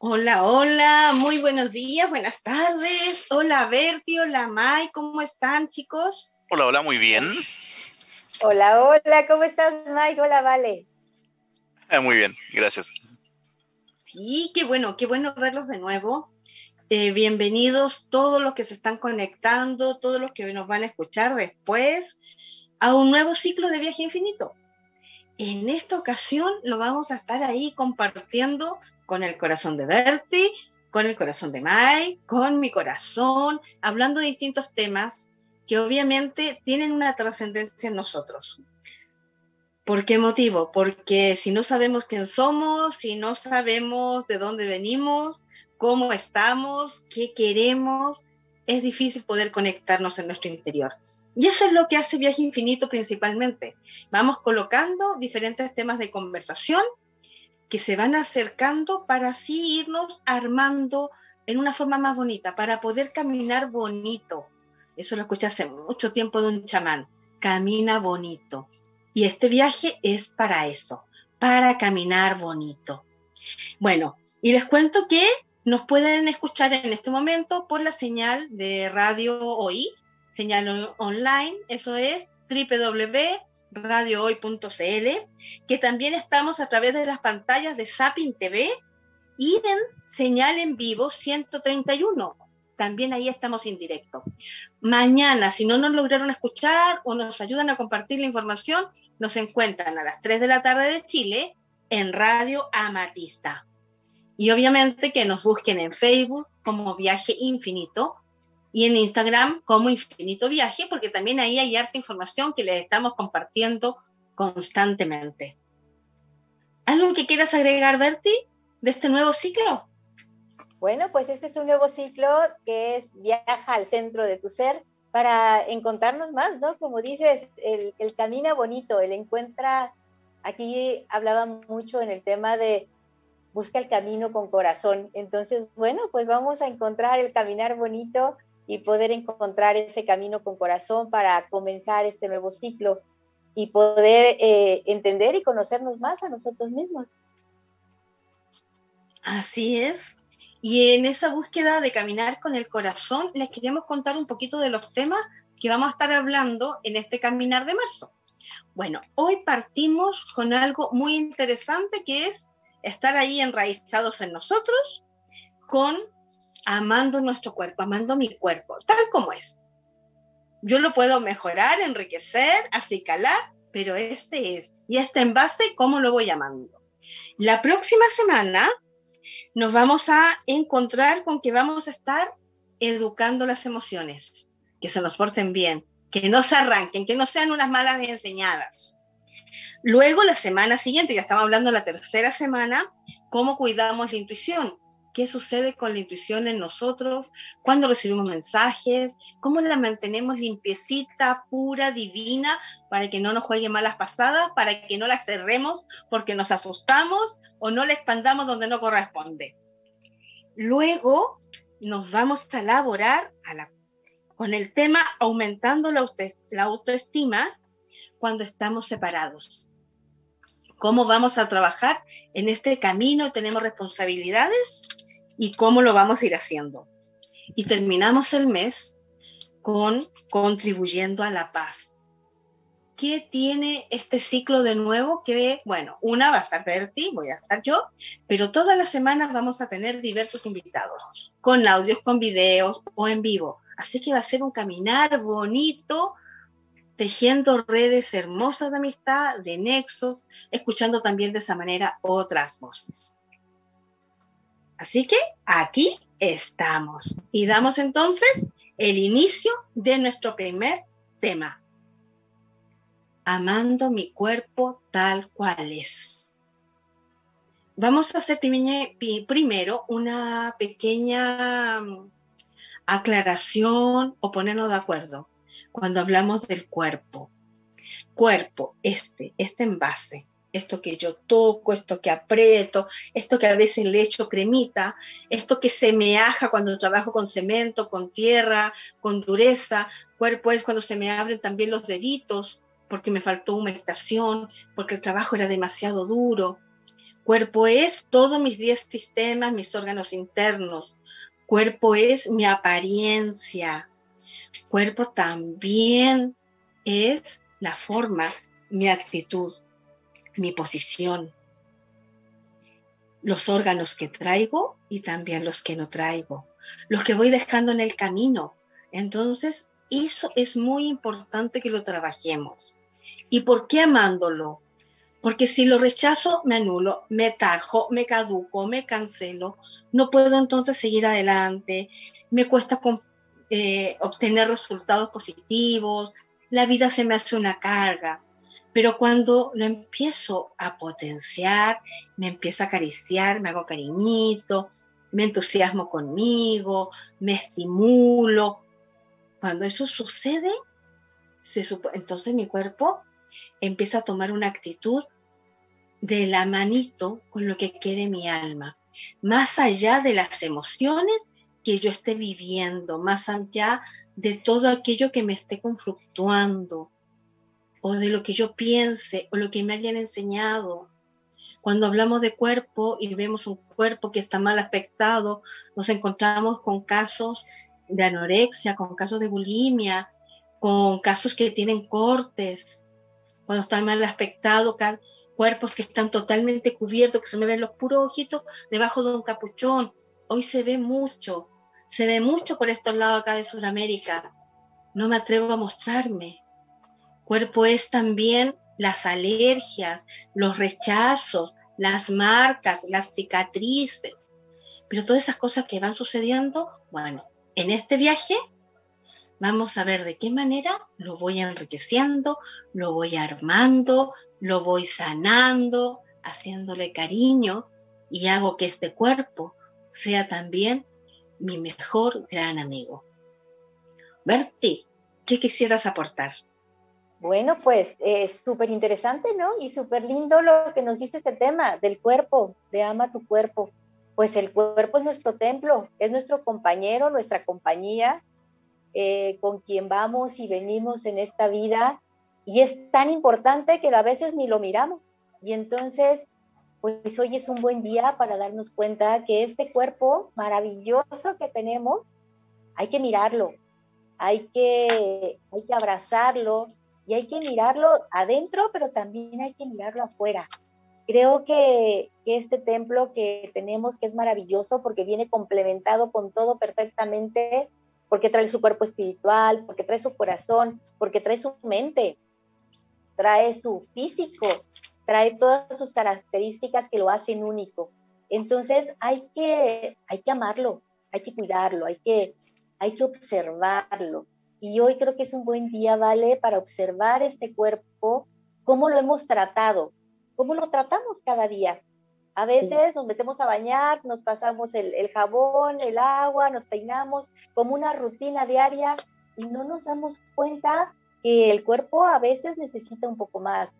Hola, hola, muy buenos días, buenas tardes. Hola Berti, hola Mai, ¿cómo están chicos? Hola, hola, muy bien. Hola, hola, ¿cómo estás Mike? Hola, Vale. Ah, muy bien, gracias. Sí, qué bueno, qué bueno verlos de nuevo. Eh, bienvenidos todos los que se están conectando, todos los que nos van a escuchar después, a un nuevo ciclo de viaje infinito. En esta ocasión lo vamos a estar ahí compartiendo con el corazón de Bertie, con el corazón de Mai, con mi corazón, hablando de distintos temas que obviamente tienen una trascendencia en nosotros. ¿Por qué motivo? Porque si no sabemos quién somos, si no sabemos de dónde venimos, cómo estamos, qué queremos, es difícil poder conectarnos en nuestro interior. Y eso es lo que hace Viaje Infinito principalmente. Vamos colocando diferentes temas de conversación que se van acercando para así irnos armando en una forma más bonita, para poder caminar bonito. Eso lo escuché hace mucho tiempo de un chamán. Camina bonito. Y este viaje es para eso, para caminar bonito. Bueno, y les cuento que nos pueden escuchar en este momento por la señal de radio hoy, señal online, eso es www radiohoy.cl, que también estamos a través de las pantallas de Sapin TV y en señal en vivo 131. También ahí estamos en directo. Mañana, si no nos lograron escuchar o nos ayudan a compartir la información, nos encuentran a las 3 de la tarde de Chile en Radio Amatista. Y obviamente que nos busquen en Facebook como Viaje Infinito y en Instagram como Infinito Viaje, porque también ahí hay harta información que les estamos compartiendo constantemente. ¿Algo que quieras agregar, Berti, de este nuevo ciclo? Bueno, pues este es un nuevo ciclo que es viaja al centro de tu ser para encontrarnos más, ¿no? Como dices, el, el camina bonito, el encuentra, aquí hablaba mucho en el tema de busca el camino con corazón. Entonces, bueno, pues vamos a encontrar el caminar bonito y poder encontrar ese camino con corazón para comenzar este nuevo ciclo y poder eh, entender y conocernos más a nosotros mismos. Así es. Y en esa búsqueda de caminar con el corazón, les queremos contar un poquito de los temas que vamos a estar hablando en este caminar de marzo. Bueno, hoy partimos con algo muy interesante que es estar ahí enraizados en nosotros con amando nuestro cuerpo, amando mi cuerpo, tal como es. Yo lo puedo mejorar, enriquecer, acicalar, pero este es. Y este envase, ¿cómo lo voy amando? La próxima semana nos vamos a encontrar con que vamos a estar educando las emociones, que se nos porten bien, que no se arranquen, que no sean unas malas enseñadas. Luego, la semana siguiente, ya estamos hablando de la tercera semana, cómo cuidamos la intuición qué sucede con la intuición en nosotros, cuando recibimos mensajes, cómo la mantenemos limpiecita, pura, divina, para que no nos juegue malas pasadas, para que no la cerremos porque nos asustamos o no la expandamos donde no corresponde. Luego nos vamos a elaborar con el tema aumentando la, la autoestima cuando estamos separados. ¿Cómo vamos a trabajar en este camino? ¿Tenemos responsabilidades? Y cómo lo vamos a ir haciendo. Y terminamos el mes con contribuyendo a la paz. ¿Qué tiene este ciclo de nuevo? Que, bueno, una va a estar Berti, voy a estar yo, pero todas las semanas vamos a tener diversos invitados, con audios, con videos o en vivo. Así que va a ser un caminar bonito, tejiendo redes hermosas de amistad, de nexos, escuchando también de esa manera otras voces. Así que aquí estamos y damos entonces el inicio de nuestro primer tema. Amando mi cuerpo tal cual es. Vamos a hacer primero una pequeña mm, aclaración o ponernos de acuerdo cuando hablamos del cuerpo. Cuerpo, este, este envase, esto que yo toco, esto que aprieto, esto que a veces le echo cremita, esto que se me aja cuando trabajo con cemento, con tierra, con dureza. Cuerpo es cuando se me abren también los deditos porque me faltó humectación, porque el trabajo era demasiado duro. Cuerpo es todos mis diez sistemas, mis órganos internos. Cuerpo es mi apariencia. Cuerpo también es la forma, mi actitud, mi posición, los órganos que traigo y también los que no traigo, los que voy dejando en el camino. Entonces, eso es muy importante que lo trabajemos. ¿Y por qué amándolo? Porque si lo rechazo, me anulo, me tajo, me caduco, me cancelo, no puedo entonces seguir adelante, me cuesta eh, obtener resultados positivos, la vida se me hace una carga. Pero cuando lo empiezo a potenciar, me empiezo a acariciar, me hago cariñito, me entusiasmo conmigo, me estimulo. Cuando eso sucede, entonces mi cuerpo empieza a tomar una actitud de la manito con lo que quiere mi alma, más allá de las emociones que yo esté viviendo, más allá de todo aquello que me esté conflictuando, o de lo que yo piense o lo que me hayan enseñado. Cuando hablamos de cuerpo y vemos un cuerpo que está mal aspectado, nos encontramos con casos de anorexia, con casos de bulimia, con casos que tienen cortes, cuando están mal aspectados, cuerpos que están totalmente cubiertos, que se me ven los puros ojitos debajo de un capuchón. Hoy se ve mucho, se ve mucho por estos lados acá de Sudamérica. No me atrevo a mostrarme, Cuerpo es también las alergias, los rechazos, las marcas, las cicatrices. Pero todas esas cosas que van sucediendo, bueno, en este viaje vamos a ver de qué manera lo voy enriqueciendo, lo voy armando, lo voy sanando, haciéndole cariño y hago que este cuerpo sea también mi mejor gran amigo. Berti, ¿qué quisieras aportar? Bueno, pues es súper interesante, ¿no? Y súper lindo lo que nos dice este tema del cuerpo, de ama tu cuerpo. Pues el cuerpo es nuestro templo, es nuestro compañero, nuestra compañía, eh, con quien vamos y venimos en esta vida. Y es tan importante que a veces ni lo miramos. Y entonces, pues hoy es un buen día para darnos cuenta que este cuerpo maravilloso que tenemos, hay que mirarlo, hay que, hay que abrazarlo, y hay que mirarlo adentro, pero también hay que mirarlo afuera. Creo que, este templo que tenemos, que es maravilloso porque viene complementado con todo perfectamente, porque trae su cuerpo espiritual, porque trae su corazón, porque trae su mente, trae su físico, trae todas sus características que lo hacen único. Entonces hay que, hay que amarlo, hay que cuidarlo, hay que, hay que observarlo. Y hoy creo que es un buen día, ¿vale? Para observar este cuerpo, cómo lo hemos tratado, cómo lo tratamos cada día. A veces nos metemos a bañar, nos pasamos el, jabón, el agua, nos peinamos como una rutina diaria y no nos damos cuenta que el cuerpo a veces necesita un poco más,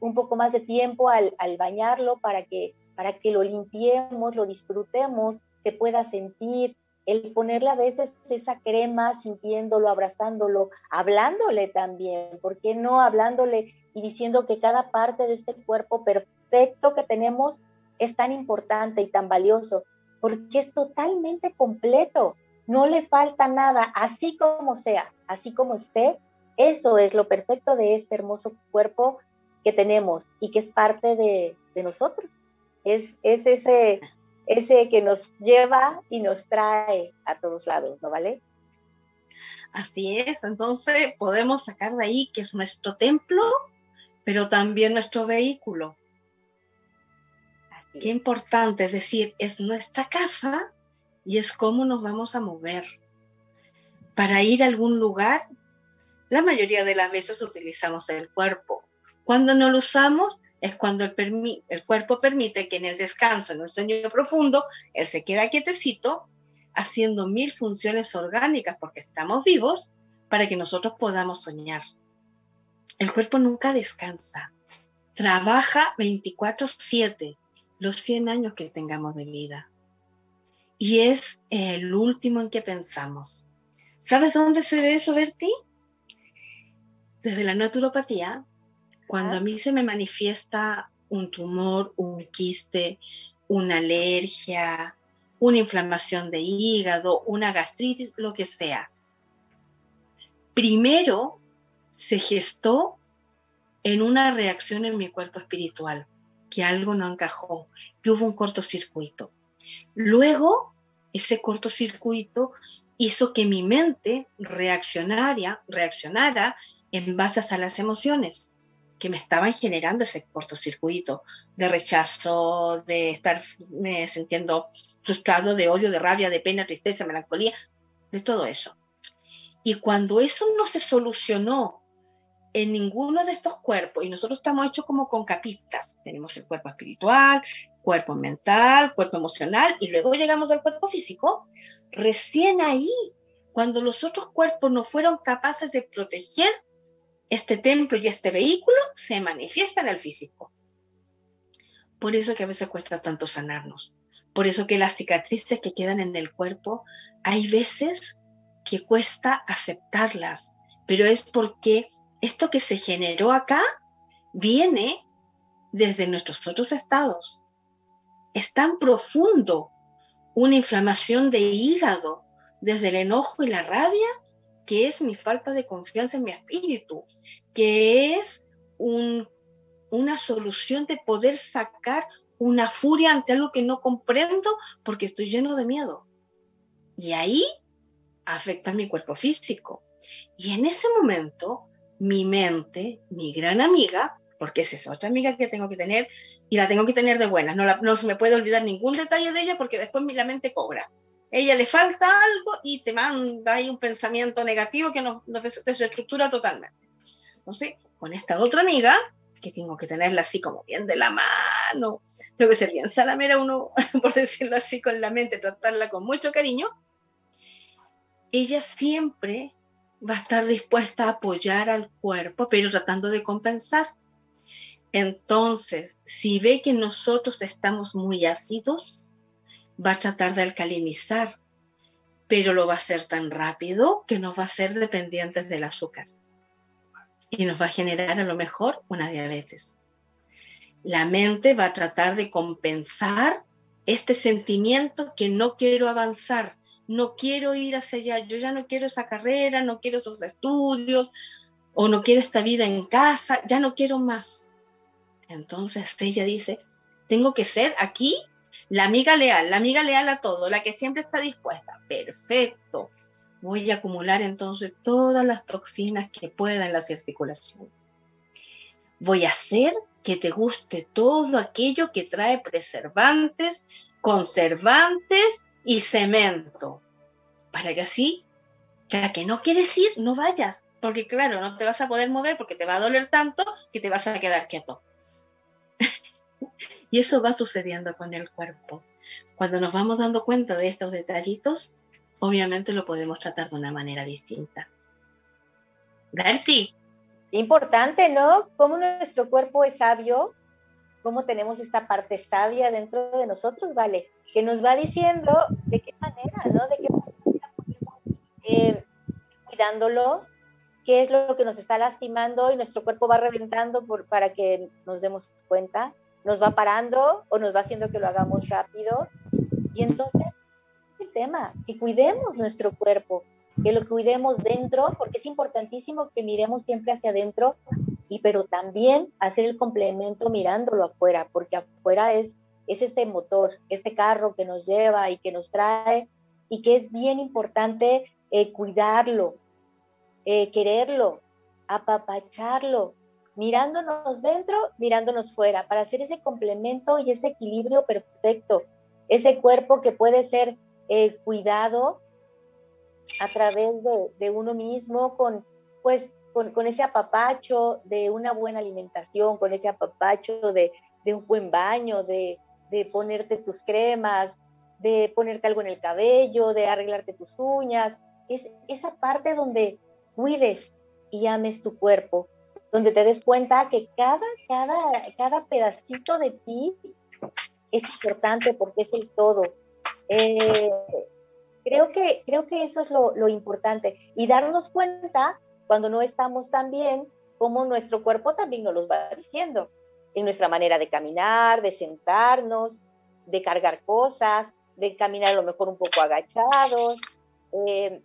un poco más de tiempo al, al bañarlo para que, para que lo limpiemos, lo disfrutemos, que pueda sentir, el ponerle a veces esa crema, sintiéndolo, abrazándolo, hablándole también, ¿por qué no hablándole y diciendo que cada parte de este cuerpo perfecto que tenemos es tan importante y tan valioso? Porque es totalmente completo, no le falta nada, así como sea, así como esté, eso es lo perfecto de este hermoso cuerpo que tenemos y que es parte de, nosotros. Es, es ese ese que nos lleva y nos trae a todos lados, ¿no vale? Así es, entonces podemos sacar de ahí que es nuestro templo, pero también nuestro vehículo. Qué importante, es decir, es nuestra casa y es cómo nos vamos a mover. Para ir a algún lugar, la mayoría de las veces utilizamos el cuerpo. Cuando no lo usamos, es cuando el, el cuerpo permite que en el descanso, en un sueño profundo, él se queda quietecito haciendo mil funciones orgánicas porque estamos vivos para que nosotros podamos soñar. El cuerpo nunca descansa, trabaja 24/7 los 100 años que tengamos de vida. Y es el último en que pensamos. ¿Sabes dónde se ve eso, Berti? Desde la naturopatía cuando a mí se me manifiesta un tumor, un quiste, una alergia, una inflamación de hígado, una gastritis, lo que sea. Primero se gestó en una reacción en mi cuerpo espiritual, que algo no encajó, y hubo un cortocircuito. Luego, ese cortocircuito hizo que mi mente reaccionara, reaccionara en base a las emociones que me estaban generando ese cortocircuito de rechazo, de estar me sintiendo frustrado, de odio, de rabia, de pena, tristeza, melancolía, de todo eso. Y cuando eso no se solucionó en ninguno de estos cuerpos, y nosotros estamos hechos como con capitas, tenemos el cuerpo espiritual, cuerpo mental, cuerpo emocional, y luego llegamos al cuerpo físico, recién ahí, cuando los otros cuerpos no fueron capaces de proteger este templo y este vehículo se manifiesta en el físico. Por eso que a veces cuesta tanto sanarnos. Por eso que las cicatrices que quedan en el cuerpo, hay veces que cuesta aceptarlas, pero es porque esto que se generó acá viene desde nuestros otros estados. Es tan profundo una inflamación de hígado desde el enojo y la rabia que es mi falta de confianza en mi espíritu, que es una solución de poder sacar una furia ante algo que no comprendo porque estoy lleno de miedo. Y ahí afecta mi cuerpo físico. Y en ese momento, mi mente, mi gran amiga, porque es esa otra amiga que tengo que tener y la tengo que tener de buenas, no, no se me puede olvidar ningún detalle de ella porque después la mente cobra ella le falta algo y te manda ahí un pensamiento negativo que nos, desestructura totalmente. Entonces, con esta otra amiga, que tengo que tenerla así como bien de la mano, tengo que ser bien salamera uno, por decirlo así, con la mente, tratarla con mucho cariño, ella siempre va a estar dispuesta a apoyar al cuerpo, pero tratando de compensar. Entonces, si ve que nosotros estamos muy ácidos, va a tratar de alcalinizar, pero lo va a hacer tan rápido que nos va a hacer dependientes del azúcar y nos va a generar a lo mejor una diabetes. La mente va a tratar de compensar este sentimiento que no quiero avanzar, no quiero ir hacia allá, yo ya no quiero esa carrera, no quiero esos estudios o no quiero esta vida en casa, ya no quiero más. Entonces ella dice, tengo que ser aquí la amiga leal, la amiga leal a todo, la que siempre está dispuesta. Perfecto. Voy a acumular entonces todas las toxinas que pueda en las articulaciones. Voy a hacer que te guste todo aquello que trae preservantes, conservantes y cemento. Para que así, ya que no quieres ir, no vayas. Porque claro, no te vas a poder mover porque te va a doler tanto que te vas a quedar quieto. Y eso va sucediendo con el cuerpo. Cuando nos vamos dando cuenta de estos detallitos, obviamente lo podemos tratar de una manera distinta. Bertie. Importante, ¿no? Cómo nuestro cuerpo es sabio, cómo tenemos esta parte sabia dentro de nosotros, ¿vale? Que nos va diciendo de qué manera, ¿no? De qué manera eh, cuidándolo, qué es lo que nos está lastimando y nuestro cuerpo va reventando para que nos demos cuenta nos va parando o nos va haciendo que lo hagamos rápido. Y entonces, el tema, que cuidemos nuestro cuerpo, que lo cuidemos dentro, porque es importantísimo que miremos siempre hacia adentro, y pero también hacer el complemento mirándolo afuera, porque afuera es, es este motor, este carro que nos lleva y que nos trae, y que es bien importante eh, cuidarlo, eh, quererlo, apapacharlo, mirándonos dentro, mirándonos fuera, para hacer ese complemento y ese equilibrio perfecto, ese cuerpo que puede ser eh, cuidado a través de, uno mismo, con, pues, con, ese apapacho de una buena alimentación, con ese apapacho de, un buen baño, de, ponerte tus cremas, de ponerte algo en el cabello, de arreglarte tus uñas, es esa parte donde cuides y ames tu cuerpo, donde te des cuenta que cada, cada, cada pedacito de ti es importante porque es el todo. Eh, creo, que, creo que eso es lo, lo, importante y darnos cuenta cuando no estamos tan bien, como nuestro cuerpo también nos lo va diciendo. en nuestra manera de caminar, de sentarnos, de cargar cosas, de caminar a lo mejor un poco agachados, eh,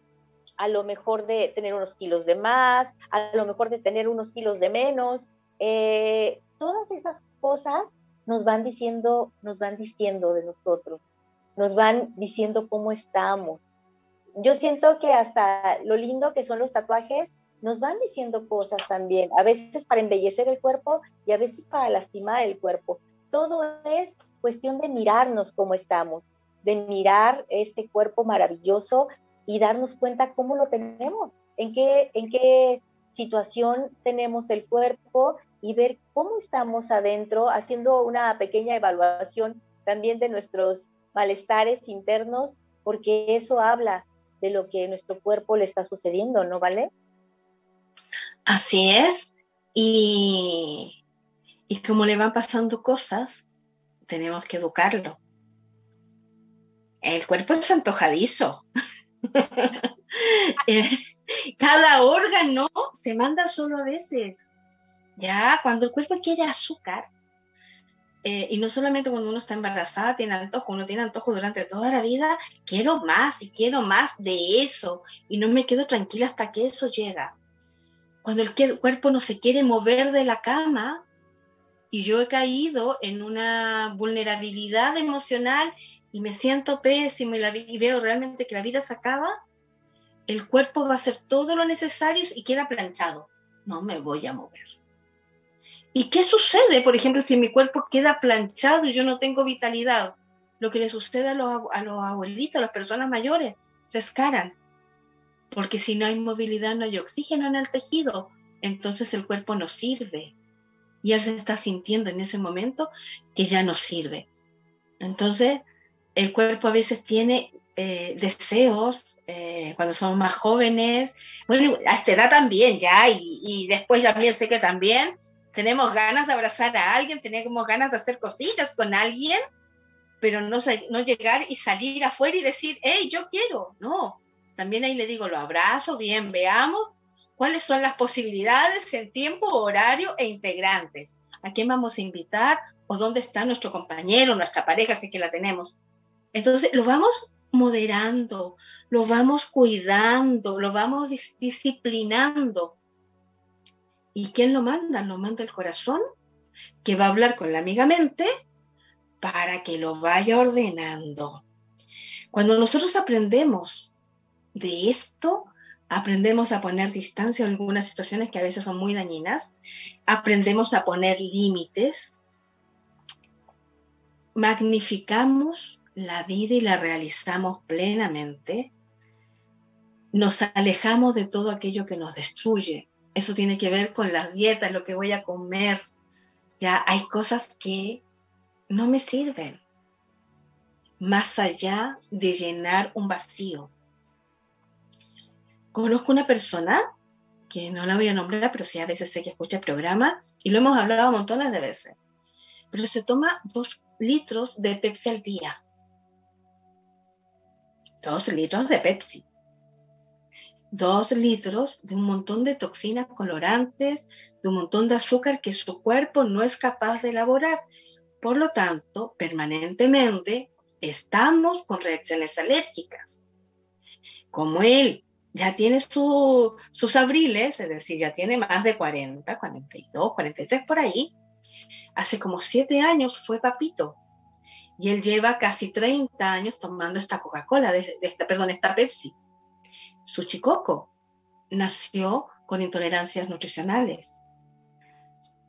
a lo mejor de tener unos kilos de más, a lo mejor de tener unos kilos de menos. Eh, todas esas cosas nos van diciendo, nos van diciendo de nosotros, nos van diciendo cómo estamos. Yo siento que hasta lo lindo que son los tatuajes nos van diciendo cosas también, a veces para embellecer el cuerpo y a veces para lastimar el cuerpo. Todo es cuestión de mirarnos cómo estamos, de mirar este cuerpo maravilloso y darnos cuenta cómo lo tenemos, en qué, en qué situación tenemos el cuerpo y ver cómo estamos adentro, haciendo una pequeña evaluación también de nuestros malestares internos, porque eso habla de lo que nuestro cuerpo le está sucediendo, ¿no vale? Así es. Y, y como le van pasando cosas, tenemos que educarlo. El cuerpo es antojadizo. Eh, cada órgano se manda solo a veces. Ya, cuando el cuerpo quiere azúcar, eh, y no solamente cuando uno está embarazada tiene antojo, uno tiene antojo durante toda la vida, quiero más y quiero más de eso, y no me quedo tranquila hasta que eso llega. Cuando el cuerpo no se quiere mover de la cama, y yo he caído en una vulnerabilidad emocional y me siento pésimo y, la, y veo realmente que la vida se acaba, el cuerpo va a hacer todo lo necesario y queda planchado. No me voy a mover. ¿Y qué sucede, por ejemplo, si mi cuerpo queda planchado y yo no tengo vitalidad? Lo que le sucede a los, a los abuelitos, a las personas mayores, se escaran. Porque si no hay movilidad, no hay oxígeno en el tejido. Entonces el cuerpo no sirve y él se está sintiendo en ese momento que ya no sirve. Entonces, el cuerpo a veces tiene eh, deseos eh, cuando somos más jóvenes, bueno, a esta edad también ya, y, después también sé que también tenemos ganas de abrazar a alguien, tenemos ganas de hacer cositas con alguien, pero no, llegar y salir afuera y decir, hey, yo quiero, no. También ahí le digo, lo abrazo, bien, veamos cuáles son las posibilidades en tiempo, horario e integrantes. ¿A quién vamos a invitar? ¿O dónde está nuestro compañero, nuestra pareja, si que la tenemos? Entonces, lo vamos moderando, lo vamos cuidando, lo vamos disciplinando. ¿Y quién lo manda? Lo manda el corazón, que va a hablar con la amiga mente para que lo vaya ordenando. Cuando nosotros aprendemos de esto, aprendemos a poner distancia a algunas situaciones que a veces son muy dañinas, aprendemos a poner límites, magnificamos la vida y la realizamos plenamente, nos alejamos de todo aquello que nos destruye. Eso tiene que ver con las dietas, lo que voy a comer. Ya hay cosas que no me sirven, más allá de llenar un vacío conozco una persona que no la voy a nombrar, pero sí a veces sé que escucha el programa y lo hemos hablado montones de veces. Pero se toma dos litros de Pepsi al día. Dos litros de Pepsi. Dos litros de un montón de toxinas colorantes, de un montón de azúcar que su cuerpo no es capaz de elaborar. Por lo tanto, permanentemente estamos con reacciones alérgicas. Como él ya tiene sus abriles, es decir, ya tiene más de 40, 42, 43 por ahí. Hace como siete años fue papito y él lleva casi 30 años tomando esta Coca-Cola, esta, perdón, esta Pepsi. Su chicoco nació con intolerancias nutricionales.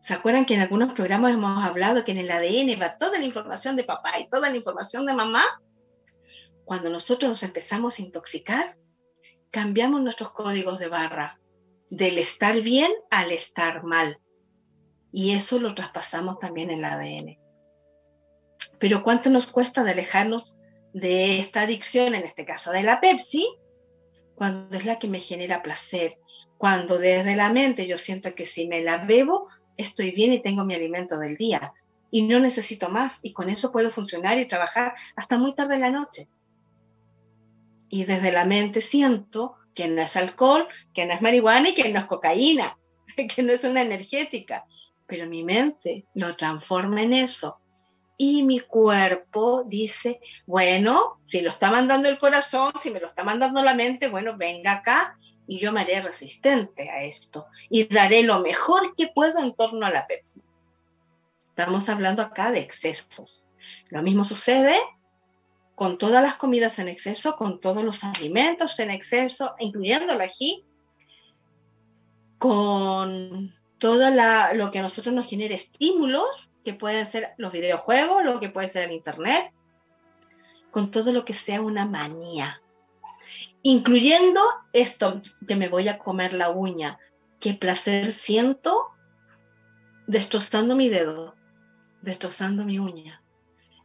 ¿Se acuerdan que en algunos programas hemos hablado que en el ADN va toda la información de papá y toda la información de mamá? Cuando nosotros nos empezamos a intoxicar, cambiamos nuestros códigos de barra del estar bien al estar mal. Y eso lo traspasamos también en el ADN. Pero ¿cuánto nos cuesta de alejarnos de esta adicción, en este caso de la Pepsi, cuando es la que me genera placer? Cuando desde la mente yo siento que si me la bebo, estoy bien y tengo mi alimento del día. Y no necesito más. Y con eso puedo funcionar y trabajar hasta muy tarde en la noche y desde la mente siento que no es alcohol, que no es marihuana y que no es cocaína, que no es una energética. pero mi mente lo transforma en eso. Y mi cuerpo dice, bueno, si lo está mandando el corazón, si me lo está mandando la mente, bueno, venga acá y yo me haré resistente a esto y daré lo mejor que puedo en torno a la Pepsi. Estamos hablando acá de excesos. Lo mismo sucede con todas las comidas en exceso, con todos los alimentos en exceso, incluyendo el ají, con todo lo que a nosotros nos genera estímulos, que pueden ser los videojuegos, lo que puede ser el Internet, con todo lo que sea una manía, incluyendo esto que me voy a comer la uña, qué placer siento destrozando mi dedo, destrozando mi uña.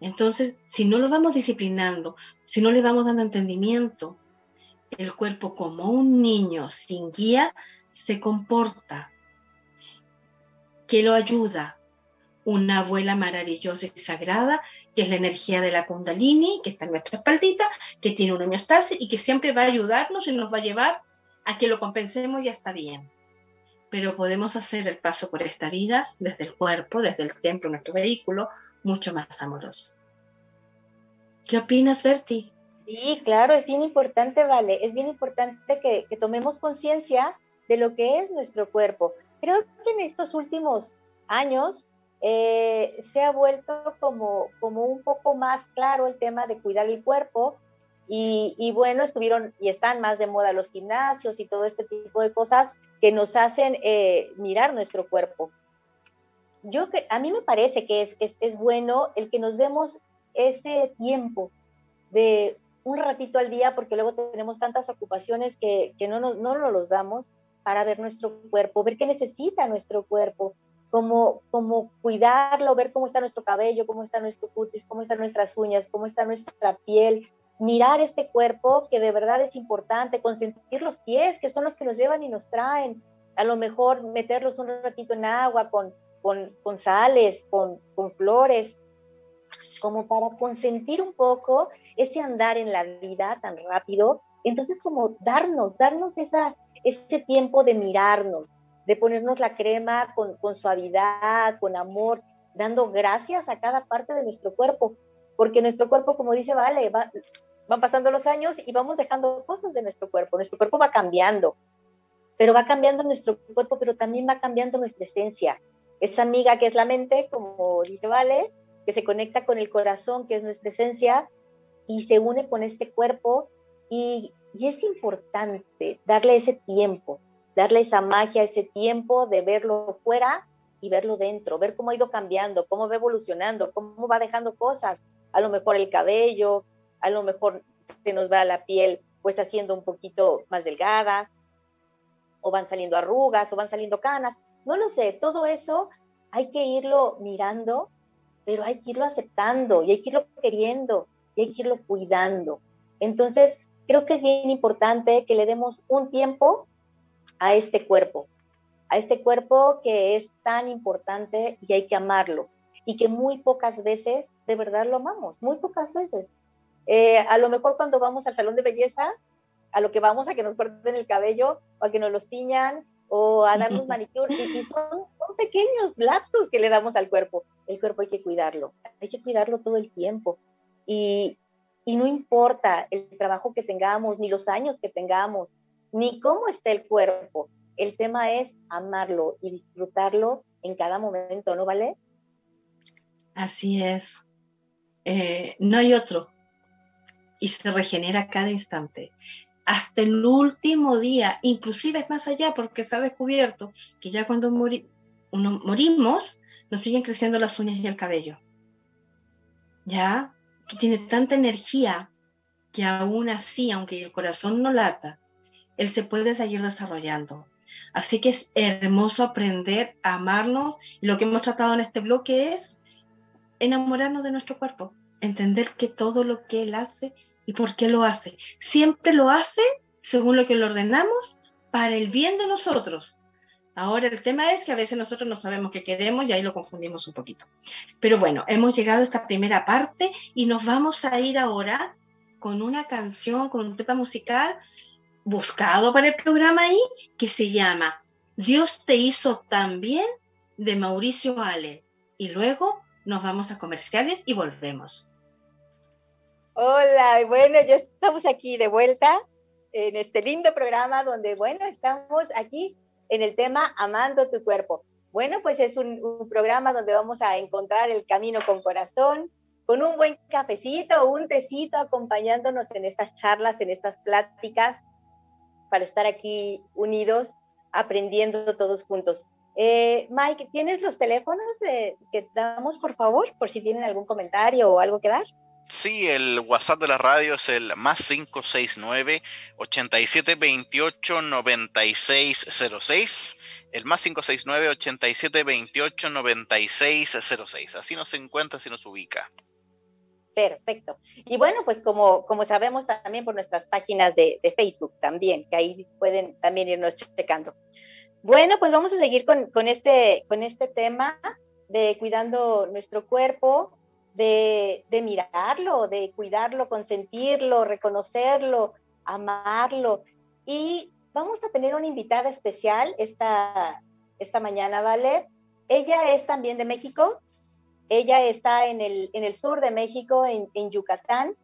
Entonces, si no lo vamos disciplinando, si no le vamos dando entendimiento, el cuerpo como un niño sin guía se comporta, que lo ayuda. Una abuela maravillosa y sagrada, que es la energía de la kundalini, que está en nuestra espaldita, que tiene una homeostasis y que siempre va a ayudarnos y nos va a llevar a que lo compensemos y está bien. Pero podemos hacer el paso por esta vida desde el cuerpo, desde el templo, nuestro vehículo, mucho más amoroso. ¿Qué opinas, Berti? Sí, claro, es bien importante, Vale, es bien importante que tomemos conciencia de lo que es nuestro cuerpo. Creo que en estos últimos años eh, se ha vuelto como, como un poco más claro el tema de cuidar el cuerpo y, y, bueno, estuvieron y están más de moda los gimnasios y todo este tipo de cosas que nos hacen eh, mirar nuestro cuerpo. Yo a mí me parece que es, es, es bueno el que nos demos ese tiempo de un ratito al día, porque luego tenemos tantas ocupaciones que, que no, nos, no nos los damos, para ver nuestro cuerpo, ver qué necesita nuestro cuerpo, cómo, cómo cuidarlo, ver cómo está nuestro cabello, cómo está nuestro cutis, cómo están nuestras uñas, cómo está nuestra piel, mirar este cuerpo que de verdad es importante, consentir los pies, que son los que nos llevan y nos traen, a lo mejor meterlos un ratito en agua con, con, con sales, con, con flores, como para consentir un poco ese andar en la vida tan rápido, entonces como darnos, darnos esa, ese tiempo de mirarnos, de ponernos la crema con, suavidad, con amor, dando gracias a cada parte de nuestro cuerpo, porque nuestro cuerpo, como dice Vale, va, van pasando los años y vamos dejando cosas de nuestro cuerpo, nuestro cuerpo va cambiando, pero va cambiando nuestro cuerpo, pero también va cambiando nuestra esencia. Esa amiga que es la mente, como dice Vale, que se conecta con el corazón, que es nuestra esencia, y se une con este cuerpo y y es importante darle ese tiempo, darle esa magia, ese tiempo de verlo fuera y verlo dentro, ver cómo ha ido cambiando, cómo va evolucionando, cómo va dejando cosas. A lo mejor el cabello, a lo mejor se nos va la piel pues haciendo un poquito más delgada, o van saliendo arrugas, o van saliendo canas. No lo sé, todo eso hay que irlo mirando, pero hay que irlo aceptando y hay que irlo queriendo y hay que irlo cuidando. Entonces, creo que es bien importante que le demos un tiempo a este cuerpo, a este cuerpo que es tan importante y hay que amarlo y que muy pocas veces de verdad lo amamos, muy pocas veces. Eh, a lo mejor cuando vamos al salón de belleza, a lo que vamos a que nos corten el cabello o a que nos los tiñan o a darnos manicure, y, son, son, pequeños lapsos que le damos al cuerpo. El cuerpo hay que cuidarlo, hay que cuidarlo todo el tiempo. Y, y no importa el trabajo que tengamos, ni los años que tengamos, ni cómo esté el cuerpo. El tema es amarlo y disfrutarlo en cada momento, ¿no vale? Así es. Eh, no hay otro. Y se regenera cada instante. Hasta el último día, inclusive es más allá porque se ha descubierto que ya cuando morimos, nos siguen creciendo las uñas y el cabello. ¿Ya? Que tiene tanta energía que aún así, aunque el corazón no lata, él se puede seguir desarrollando. Así que es hermoso aprender a amarnos. lo que hemos tratado en este bloque es enamorarnos de nuestro cuerpo, entender que todo lo que él hace y por qué lo hace, siempre lo hace según lo que le ordenamos para el bien de nosotros, Ahora el tema es que a veces nosotros no sabemos qué queremos y ahí lo confundimos un poquito. Pero bueno, hemos llegado a esta primera parte y nos vamos a ir ahora con una canción, con un tema musical buscado para el programa ahí, que se llama Dios te hizo tan bien, de Mauricio Ale. Y luego nos vamos a comerciales y volvemos. Hola, bueno, ya estamos aquí de vuelta en este lindo programa donde, bueno, estamos aquí en el tema Amando tu cuerpo. Bueno, pues es un, programa donde vamos a encontrar el camino con corazón, con un buen cafecito, un tecito acompañándonos en estas charlas, en estas pláticas, para estar aquí unidos, aprendiendo todos juntos. Eh, Mike, ¿tienes los teléfonos que damos, por favor, por si tienen algún comentario o algo que dar? Sí, el WhatsApp de la radio es el más 569 8728 9606. El más 569 8728 9606. Así nos encuentra, así nos ubica. Perfecto. Y bueno, pues como, como sabemos también por nuestras páginas de, Facebook también, que ahí pueden también irnos checando. Bueno, pues vamos a seguir con, con, este, con este tema de cuidando nuestro cuerpo, de, mirarlo, de cuidarlo, consentirlo, reconocerlo, amarlo. Y vamos a tener una invitada especial esta, esta mañana, ¿vale? Ella es también de México, ella está en el, en el sur de México, en, en, Yucatán,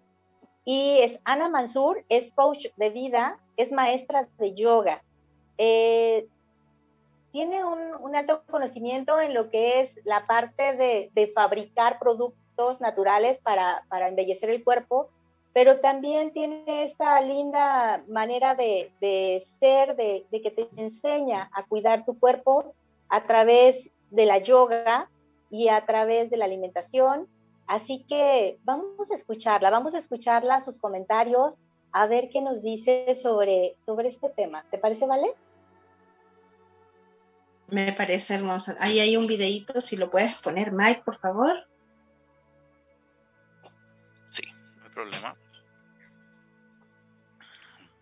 y es Ana Mansur, es coach de vida, es maestra de yoga. Eh, tiene un, un, alto conocimiento en lo que es la parte de, de fabricar productos naturales para, para, embellecer el cuerpo, pero también tiene esta linda manera de, de ser, de, de que te enseña a cuidar tu cuerpo a través de la yoga, y a través de la alimentación. Así que vamos a escucharla, vamos a escucharla, sus comentarios, a ver qué nos dice sobre, sobre este tema. ¿Te parece, Vale? Me parece hermoso. Ahí hay un videíto, si lo puedes poner, Mike, por favor. Problema.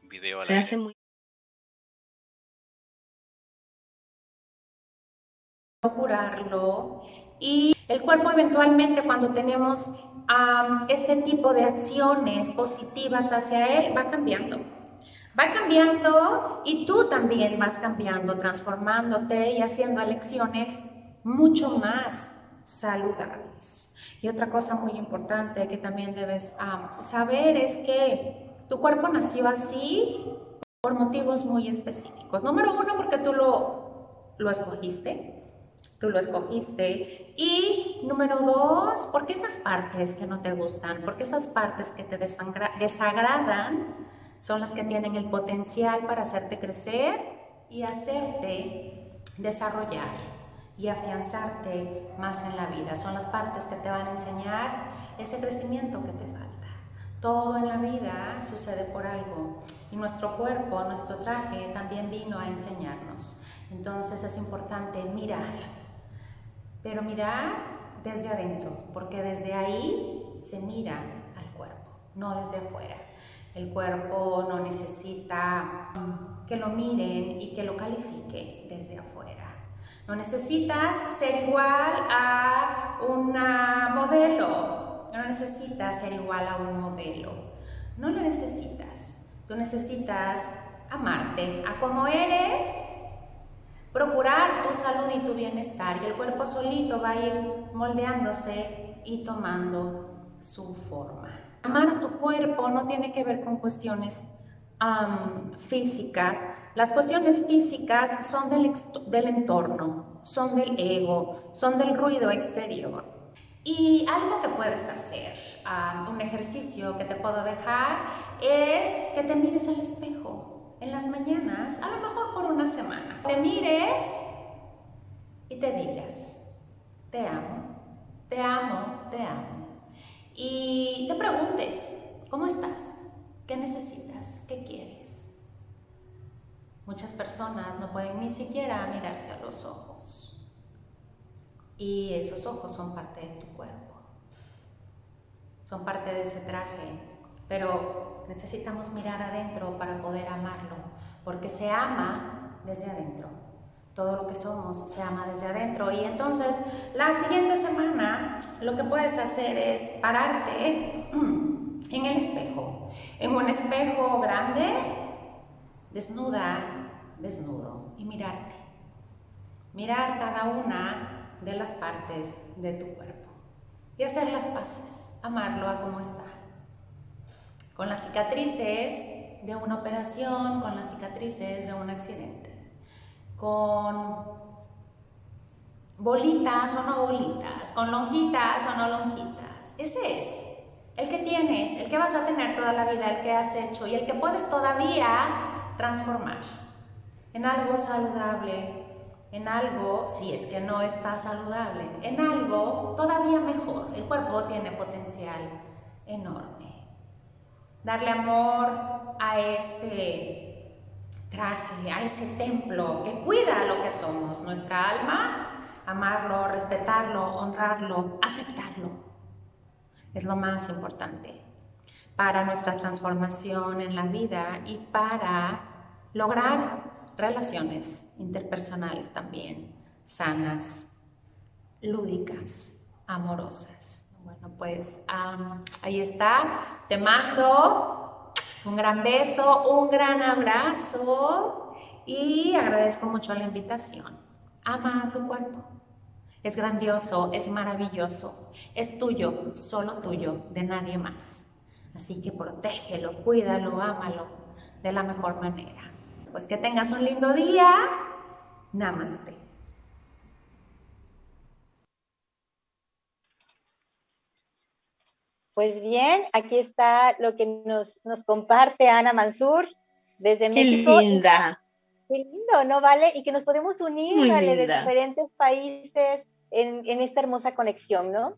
Video Se hace muy curarlo y el cuerpo eventualmente cuando tenemos um, este tipo de acciones positivas hacia él va cambiando. Va cambiando y tú también vas cambiando, transformándote y haciendo elecciones mucho más saludables. Y otra cosa muy importante que también debes saber es que tu cuerpo nació así por motivos muy específicos. Número uno, porque tú lo, lo escogiste tú lo escogiste. Y número dos, porque esas partes que no te gustan, porque esas partes que te desagradan son las que tienen el potencial para hacerte crecer y hacerte desarrollar y afianzarte más en la vida. Son las partes que te van a enseñar ese crecimiento que te falta. Todo en la vida sucede por algo y nuestro cuerpo, nuestro traje también vino a enseñarnos. Entonces es importante mirar pero mirar desde adentro, porque desde ahí se mira al cuerpo, no desde afuera. El cuerpo no necesita que lo miren y que lo califique desde afuera. No necesitas ser igual a una modelo, no necesitas ser igual a un modelo, no lo necesitas. Tú necesitas amarte a como eres procurar tu salud y tu bienestar y el cuerpo solito va a ir moldeándose y tomando su forma. Amar a tu cuerpo no tiene que ver con cuestiones físicas. Las cuestiones físicas son del, del entorno, son del ego, son del ruido exterior. Y algo que puedes hacer, un ejercicio que te puedo dejar, es que te mires al espejo en las mañanas, a lo mejor por una semana. Te mires y te digas, te amo, te amo, te amo. Y te preguntes, ¿cómo estás? ¿Qué necesitas? ¿Qué quieres? Muchas personas no pueden ni siquiera mirarse a los ojos. Y esos ojos son parte de tu cuerpo. Son parte de ese traje. Pero necesitamos mirar adentro para poder amarlo, porque se ama desde adentro. Todo lo que somos se ama desde adentro. Y entonces la siguiente semana lo que puedes hacer es pararte en el espejo, en un espejo grande, desnuda, desnudo, y mirarte. Mirar cada una de las partes de tu cuerpo y hacer las paces, amarlo a como está. Con las cicatrices de una operación, con las cicatrices de un accidente, con bolitas o no bolitas, con lonjitas o no lonjitas. Ese es el que tienes, el que vas a tener toda la vida, el que has hecho y el que puedes todavía transformar en algo saludable, en algo, si es que no está saludable, en algo todavía mejor. El cuerpo tiene potencial enorme. Darle amor a ese traje, a ese templo que cuida lo que somos, nuestra alma, amarlo, respetarlo, honrarlo, aceptarlo. Es lo más importante para nuestra transformación en la vida y para lograr relaciones interpersonales también sanas, lúdicas, amorosas. Bueno, pues ahí está. Te mando un gran beso, un gran abrazo y agradezco mucho la invitación. Ama tu cuerpo. Es grandioso, es maravilloso, es tuyo, solo tuyo, de nadie más. Así que protégelo, cuídalo, ámalo de la mejor manera. Pues que tengas un lindo día. Namaste. Pues bien, aquí está lo que nos, nos comparte Ana Mansur desde Qué linda. Qué lindo, ¿no vale? Y que nos podemos unir vale, de diferentes países en, en esta hermosa conexión, ¿no?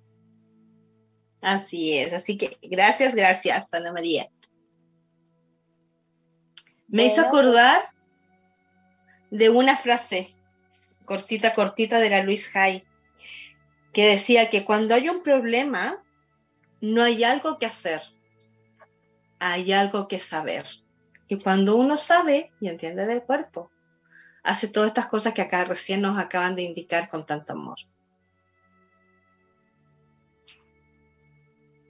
Así es, así que gracias, gracias, Ana María. Me hizo acordar de una frase cortita, cortita de la Luis Hay, que decía que cuando hay un problema, no hay algo que hacer, hay algo que saber. Y cuando uno sabe y entiende del cuerpo, hace todas estas cosas que acá recién nos acaban de indicar con tanto amor.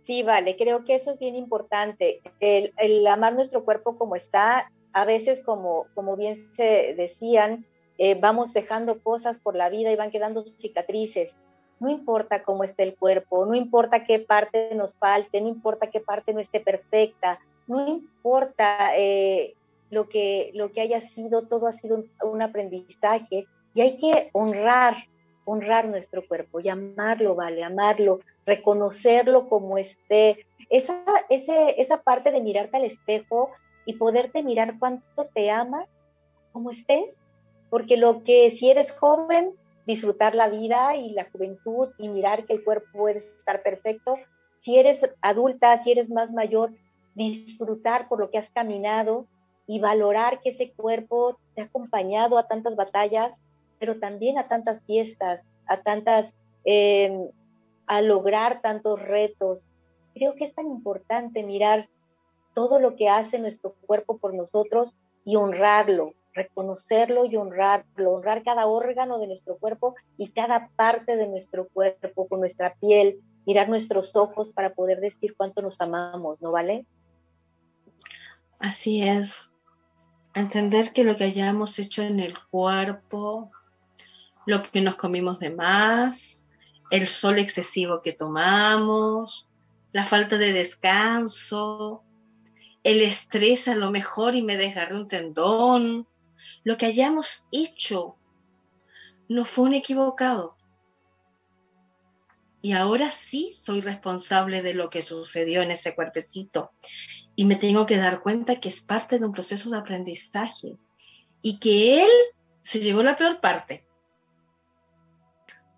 Sí, vale, creo que eso es bien importante. El, el amar nuestro cuerpo como está a veces, como, como bien se decían, eh, vamos dejando cosas por la vida y van quedando cicatrices. No importa cómo esté el cuerpo, no importa qué parte nos falte, no importa qué parte no esté perfecta, no importa eh, lo, que, lo que haya sido, todo ha sido un, aprendizaje y hay que honrar, honrar nuestro cuerpo y amarlo, vale, amarlo, reconocerlo como esté. Esa, ese, esa parte de mirarte al espejo y poderte mirar cuánto te ama, como estés, porque lo que si eres joven, disfrutar la vida y la juventud y mirar que el cuerpo puede estar perfecto, si eres adulta, si eres más mayor, disfrutar por lo que has caminado y valorar que ese cuerpo te ha acompañado a tantas batallas, pero también a tantas fiestas, a tantas, em, a lograr tantos retos. Creo que es tan importante mirar todo lo que hace nuestro cuerpo por nosotros y honrarlo, reconocerlo y honrarlo, honrar cada órgano de nuestro cuerpo y cada parte de nuestro cuerpo con nuestra piel, mirar nuestros ojos para poder decir cuánto nos amamos, ¿no vale? Así es. Entender que lo que hayamos hecho en el cuerpo, lo que nos comimos de más, el sol excesivo que tomamos, la falta de descanso, el estrés a lo mejor y me desgarré un tendón. Lo que hayamos hecho no fue un equivocado. Y ahora sí soy responsable de lo que sucedió en ese cuerpecito. Y me tengo que dar cuenta que es parte de un proceso de aprendizaje. Y que él se llevó la peor parte.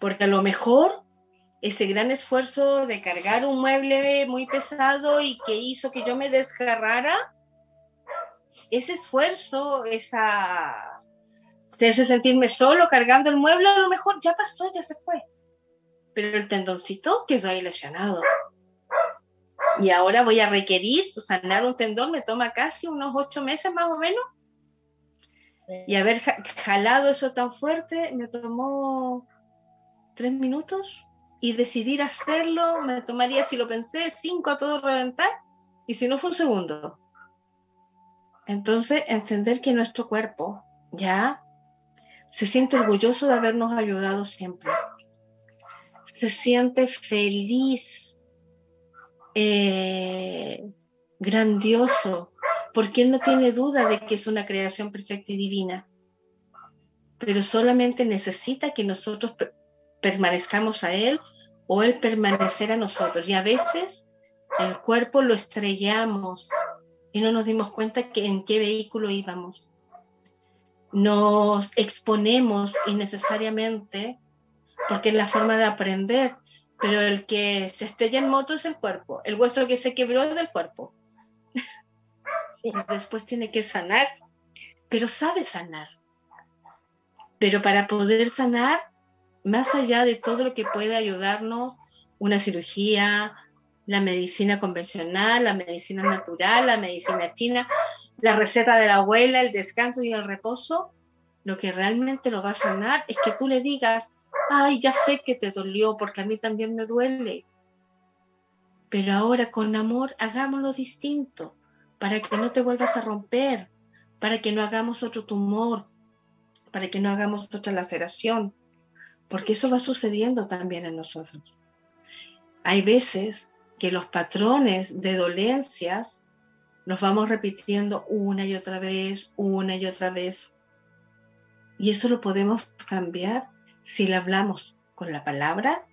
Porque a lo mejor ese gran esfuerzo de cargar un mueble muy pesado y que hizo que yo me desgarrara, ese esfuerzo, esa, ese sentirme solo cargando el mueble, a lo mejor ya pasó, ya se fue. Pero el tendoncito quedó ahí lesionado. Y ahora voy a requerir sanar un tendón, me toma casi unos ocho meses más o menos. Y haber jalado eso tan fuerte me tomó tres minutos y decidir hacerlo, me tomaría, si lo pensé, cinco a todo reventar, y si no fue un segundo. Entonces, entender que nuestro cuerpo ya se siente orgulloso de habernos ayudado siempre. se siente feliz, eh, grandioso, porque él no tiene duda de que es una creación perfecta y divina, pero solamente necesita que nosotros permanezcamos a él o él permanecer a nosotros. Y a veces el cuerpo lo estrellamos y no nos dimos cuenta que en qué vehículo íbamos. Nos exponemos innecesariamente porque es la forma de aprender, pero el que se estrella en moto es el cuerpo, el hueso que se quebró es del cuerpo. Y después tiene que sanar, pero sabe sanar. Pero para poder sanar, más allá de todo lo que puede ayudarnos, una cirugía, la medicina convencional, la medicina natural, la medicina china, la receta de la abuela, el descanso y el reposo, lo que realmente lo va a sanar es que tú le digas, ay, ya sé que te dolió porque a mí también me duele. Pero ahora con amor hagámoslo distinto para que no te vuelvas a romper, para que no hagamos otro tumor, para que no hagamos otra laceración, porque eso va sucediendo también en nosotros. Hay veces que los patrones de dolencias los vamos repitiendo una y otra vez, una y otra vez. Y eso lo podemos cambiar si le hablamos con la palabra,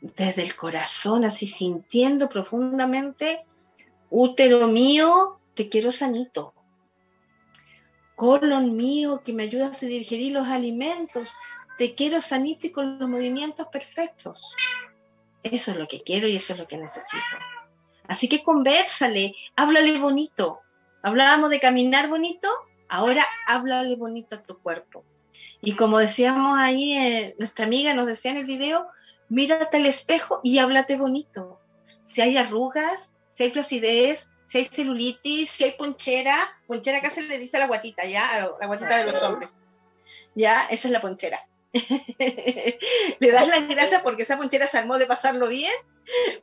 desde el corazón, así sintiendo profundamente, útero mío, te quiero sanito. Colon mío, que me ayudas a digerir los alimentos, te quiero sanito y con los movimientos perfectos. Eso es lo que quiero y eso es lo que necesito. Así que conversale, háblale bonito. Hablábamos de caminar bonito, ahora háblale bonito a tu cuerpo. Y como decíamos ahí, eh, nuestra amiga nos decía en el video, mírate al espejo y háblate bonito. Si hay arrugas, si hay flacidez, si hay celulitis, si hay ponchera, ponchera acá se le dice a la guatita, ¿ya? la guatita de los hombres. ¿Ya? Esa es la ponchera. le das las gracias porque esa ponchera se armó de pasarlo bien,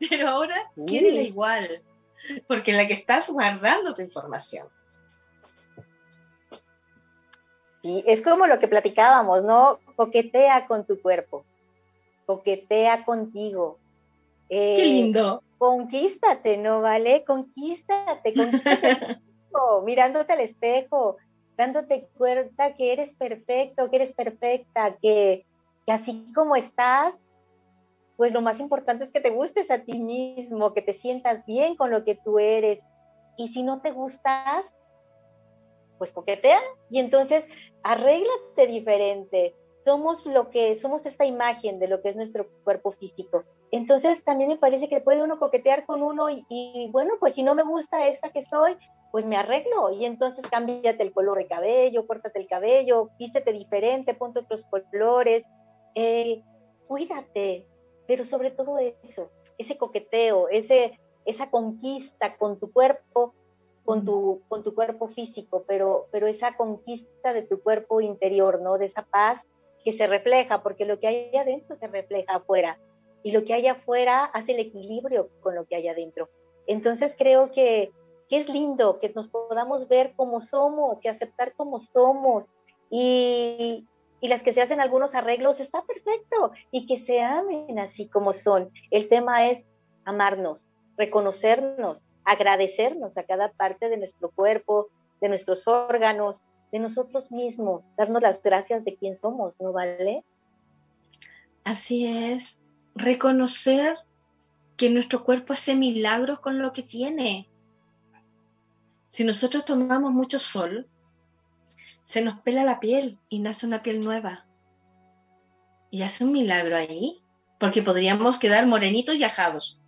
pero ahora quiere la igual, porque en la que estás guardando tu información. Sí, es como lo que platicábamos, ¿no? Coquetea con tu cuerpo, coquetea contigo. Qué eh, lindo. Conquístate, ¿no vale? Conquístate, conquístate mirándote al espejo, dándote cuenta que eres perfecto, que eres perfecta, que, que así como estás, pues lo más importante es que te gustes a ti mismo, que te sientas bien con lo que tú eres. Y si no te gustas, pues coquetea y entonces arréglate diferente. Somos lo que somos esta imagen de lo que es nuestro cuerpo físico. Entonces también me parece que puede uno coquetear con uno y, bueno, pues si no me gusta esta que soy, pues me arreglo y entonces cámbiate el color de cabello, córtate el cabello, vístete diferente, ponte otros colores, eh, cuídate, pero sobre todo eso, ese coqueteo, ese, esa conquista con tu cuerpo con tu, con tu cuerpo físico, pero, pero esa conquista de tu cuerpo interior, ¿no? De esa paz que se refleja, porque lo que hay adentro se refleja afuera y lo que hay afuera hace el equilibrio con lo que hay adentro. Entonces creo que, que es lindo que nos podamos ver como somos y aceptar como somos y, y las que se hacen algunos arreglos está perfecto y que se amen así como son. El tema es amarnos, reconocernos, agradecernos a cada parte de nuestro cuerpo, de nuestros órganos, de nosotros mismos, darnos las gracias de quién somos, ¿no vale? Así es, reconocer que nuestro cuerpo hace milagros con lo que tiene. Si nosotros tomamos mucho sol, se nos pela la piel y nace una piel nueva. Y hace un milagro ahí, porque podríamos quedar morenitos y ajados,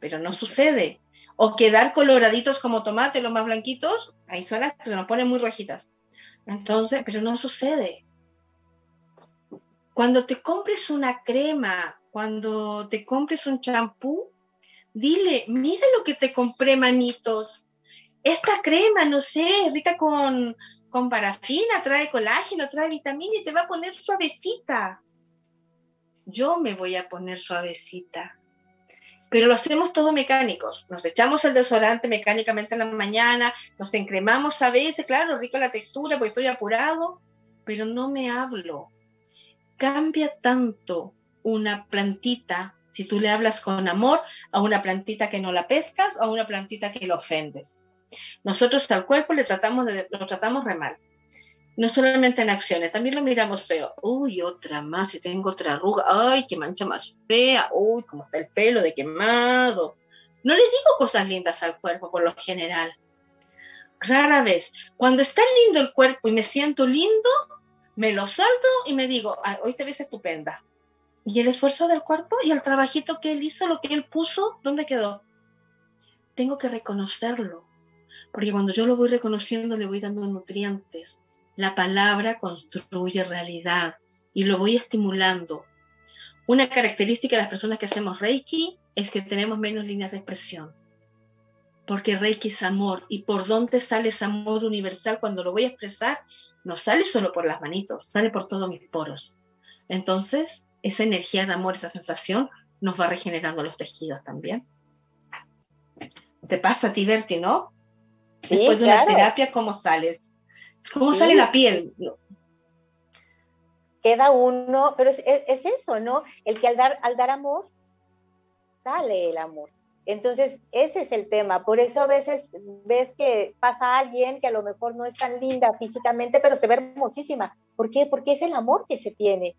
pero no sucede o quedar coloraditos como tomate, los más blanquitos, hay zonas que se nos ponen muy rojitas. Entonces, pero no sucede. Cuando te compres una crema, cuando te compres un champú, dile, mira lo que te compré, manitos. Esta crema, no sé, rica con, con parafina, trae colágeno, trae vitamina y te va a poner suavecita. Yo me voy a poner suavecita pero lo hacemos todo mecánicos. Nos echamos el desodorante mecánicamente en la mañana, nos encremamos a veces, claro, rico la textura porque estoy apurado, pero no me hablo. Cambia tanto una plantita, si tú le hablas con amor, a una plantita que no la pescas o a una plantita que lo ofendes. Nosotros al cuerpo le tratamos de, lo tratamos re mal. No solamente en acciones, también lo miramos feo. Uy, otra más, si tengo otra arruga. Ay, qué mancha más fea. Uy, cómo está el pelo de quemado. No le digo cosas lindas al cuerpo por lo general. Rara vez. Cuando está lindo el cuerpo y me siento lindo, me lo salto y me digo, hoy te ves estupenda. ¿Y el esfuerzo del cuerpo y el trabajito que él hizo, lo que él puso, dónde quedó? Tengo que reconocerlo, porque cuando yo lo voy reconociendo le voy dando nutrientes. La palabra construye realidad y lo voy estimulando. Una característica de las personas que hacemos Reiki es que tenemos menos líneas de expresión, porque Reiki es amor y por dónde sale ese amor universal cuando lo voy a expresar no sale solo por las manitos, sale por todos mis poros. Entonces, esa energía de amor, esa sensación, nos va regenerando los tejidos también. Te pasa a ti, Berti, ¿no? Después de una terapia, ¿cómo sales? ¿Cómo sale la piel? Queda uno, pero es, eso, ¿no? El que al dar, al dar amor, sale el amor. Entonces, ese es el tema. Por eso a veces ves que pasa alguien que a lo mejor no es tan linda físicamente, pero se ve hermosísima. ¿Por qué? Porque es el amor que se tiene.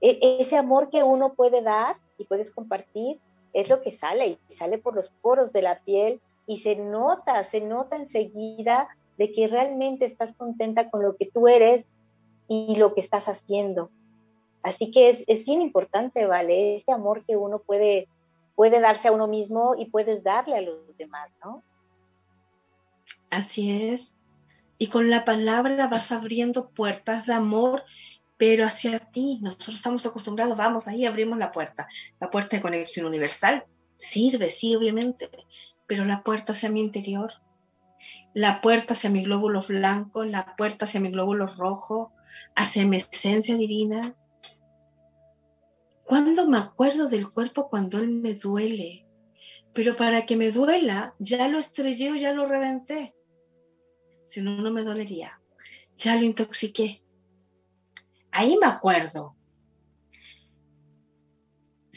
E, ese amor que uno puede dar y puedes compartir es lo que sale y sale por los poros de la piel y se nota, se nota enseguida de que realmente estás contenta con lo que tú eres y lo que estás haciendo. Así que es, es bien importante, ¿vale? Ese amor que uno puede puede darse a uno mismo y puedes darle a los demás, ¿no? Así es. Y con la palabra vas abriendo puertas de amor, pero hacia ti. Nosotros estamos acostumbrados, vamos ahí, abrimos la puerta. La puerta de conexión universal sirve, sí, obviamente, pero la puerta hacia mi interior, la puerta hacia mi glóbulo blanco, la puerta hacia mi glóbulo rojo, hacia mi esencia divina, ¿Cuándo me acuerdo del cuerpo cuando él me duele? Pero para que me duela, ya lo estrellé o ya lo reventé. Si no, no me dolería. Ya lo intoxiqué. Ahí me acuerdo.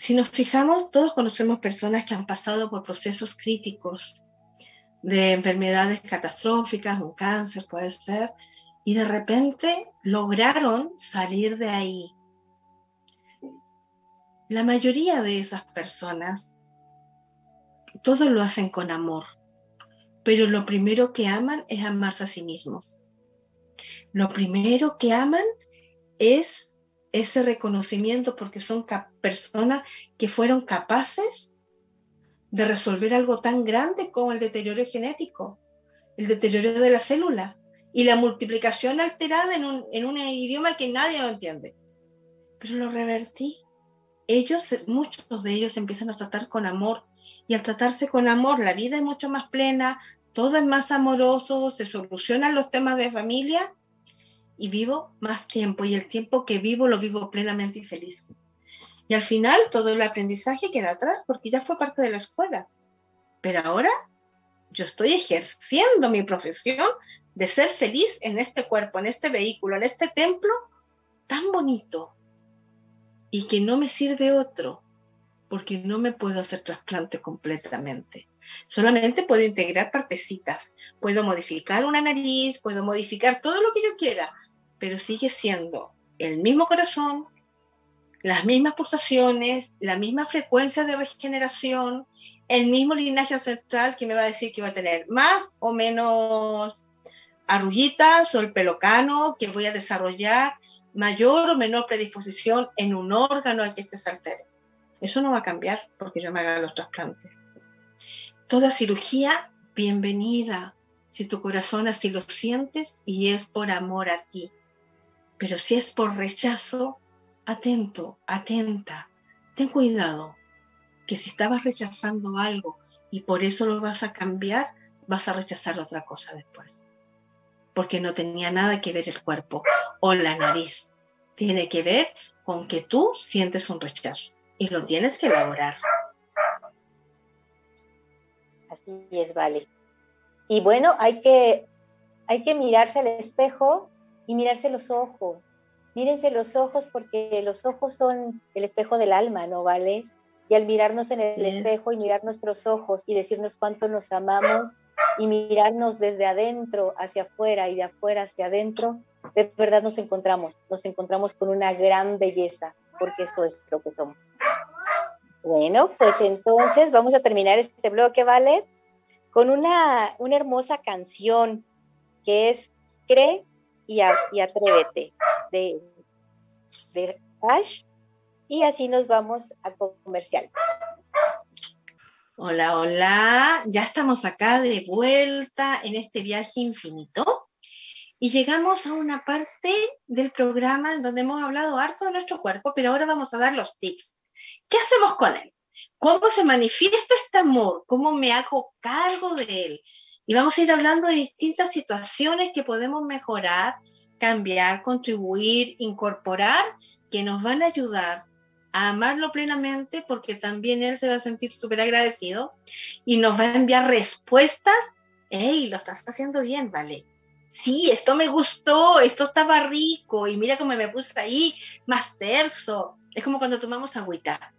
Si nos fijamos, todos conocemos personas que han pasado por procesos críticos de enfermedades catastróficas, un cáncer puede ser, y de repente lograron salir de ahí la mayoría de esas personas, todo lo hacen con amor, pero lo primero que aman es amarse a sí mismos. Lo primero que aman es ese reconocimiento porque son personas que fueron capaces de resolver algo tan grande como el deterioro genético, el deterioro de la célula y la multiplicación alterada en un, en un idioma que nadie lo entiende. Pero lo revertí ellos, muchos de ellos empiezan a tratar con amor y al tratarse con amor la vida es mucho más plena, todo es más amoroso, se solucionan los temas de familia y vivo más tiempo y el tiempo que vivo lo vivo plenamente y feliz. Y al final todo el aprendizaje queda atrás porque ya fue parte de la escuela. Pero ahora yo estoy ejerciendo mi profesión de ser feliz en este cuerpo, en este vehículo, en este templo tan bonito, y que no me sirve otro, porque no me puedo hacer trasplante completamente. Solamente puedo integrar partecitas, puedo modificar una nariz, puedo modificar todo lo que yo quiera, pero sigue siendo el mismo corazón, las mismas pulsaciones, la misma frecuencia de regeneración, el mismo linaje ancestral que me va a decir que va a tener más o menos arrullitas o el pelocano que voy a desarrollar mayor o menor predisposición en un órgano al que este se altere. Eso no va a cambiar porque yo me haga los trasplantes. Toda cirugía, bienvenida, si tu corazón así lo sientes y es por amor a ti. Pero si es por rechazo, atento, atenta, ten cuidado, que si estabas rechazando algo y por eso lo vas a cambiar, vas a rechazar otra cosa después porque no tenía nada que ver el cuerpo o la nariz. Tiene que ver con que tú sientes un rechazo y lo tienes que elaborar. Así es, vale. Y bueno, hay que, hay que mirarse al espejo y mirarse los ojos Mírense los ojos porque los ojos son el espejo del alma, ¿no vale? Y al mirarnos en el espejo y mirar nuestros ojos y decirnos cuánto nos amamos y mirarnos desde adentro hacia afuera y de afuera hacia adentro, de verdad nos encontramos, nos encontramos con una gran belleza, porque esto es lo que somos. Bueno, pues entonces vamos a terminar este bloque, ¿vale? Con una, una hermosa canción que es Cree y, Atrévete de, de Ash. Y así nos vamos a comercial. Hola, hola. Ya estamos acá de vuelta en este viaje infinito. Y llegamos a una parte del programa en donde hemos hablado harto de nuestro cuerpo, pero ahora vamos a dar los tips. ¿Qué hacemos con él? ¿Cómo se manifiesta este amor? ¿Cómo me hago cargo de él? Y vamos a ir hablando de distintas situaciones que podemos mejorar, cambiar, contribuir, incorporar, que nos van a ayudar a amarlo plenamente porque también él se va a sentir súper agradecido y nos va a enviar respuestas. ¡Hey, lo estás haciendo bien, vale! Sí, esto me gustó, esto estaba rico y mira cómo me puse ahí más terso. Es como cuando tomamos agüita.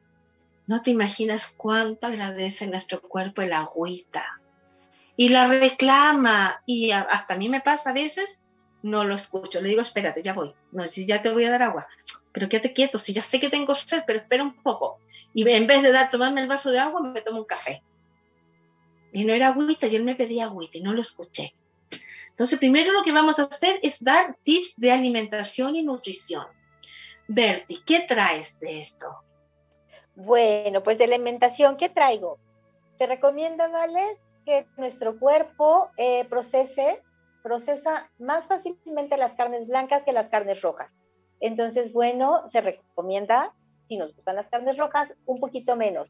No te imaginas cuánto agradece nuestro cuerpo el agüita. Y la reclama. Y hasta a mí me pasa a veces, no lo escucho. Le digo, espérate, ya voy. No, si ya te voy a dar agua. Pero quédate quieto, si ya sé que tengo sed, pero espera un poco. Y en vez de dar, tomarme el vaso de agua, me tomo un café. Y no era agüita, y él me pedía agüita y no lo escuché. Entonces, primero lo que vamos a hacer es dar tips de alimentación y nutrición. Berti, ¿qué traes de esto? Bueno, pues de alimentación, ¿qué traigo? Se recomienda, ¿vale? Que nuestro cuerpo eh, procese, procesa más fácilmente las carnes blancas que las carnes rojas. Entonces, bueno, se recomienda, si nos gustan las carnes rojas, un poquito menos.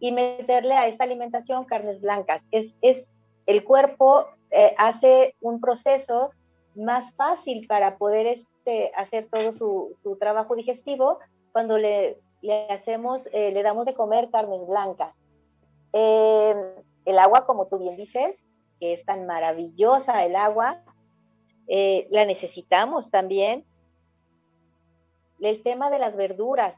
Y meterle a esta alimentación carnes blancas. Es, es el cuerpo eh, hace un proceso más fácil para poder este, hacer todo su, su trabajo digestivo cuando le hacemos, eh, le damos de comer carnes blancas. El agua, como tú bien dices, que es tan maravillosa el agua, eh, la necesitamos también. El tema de las verduras.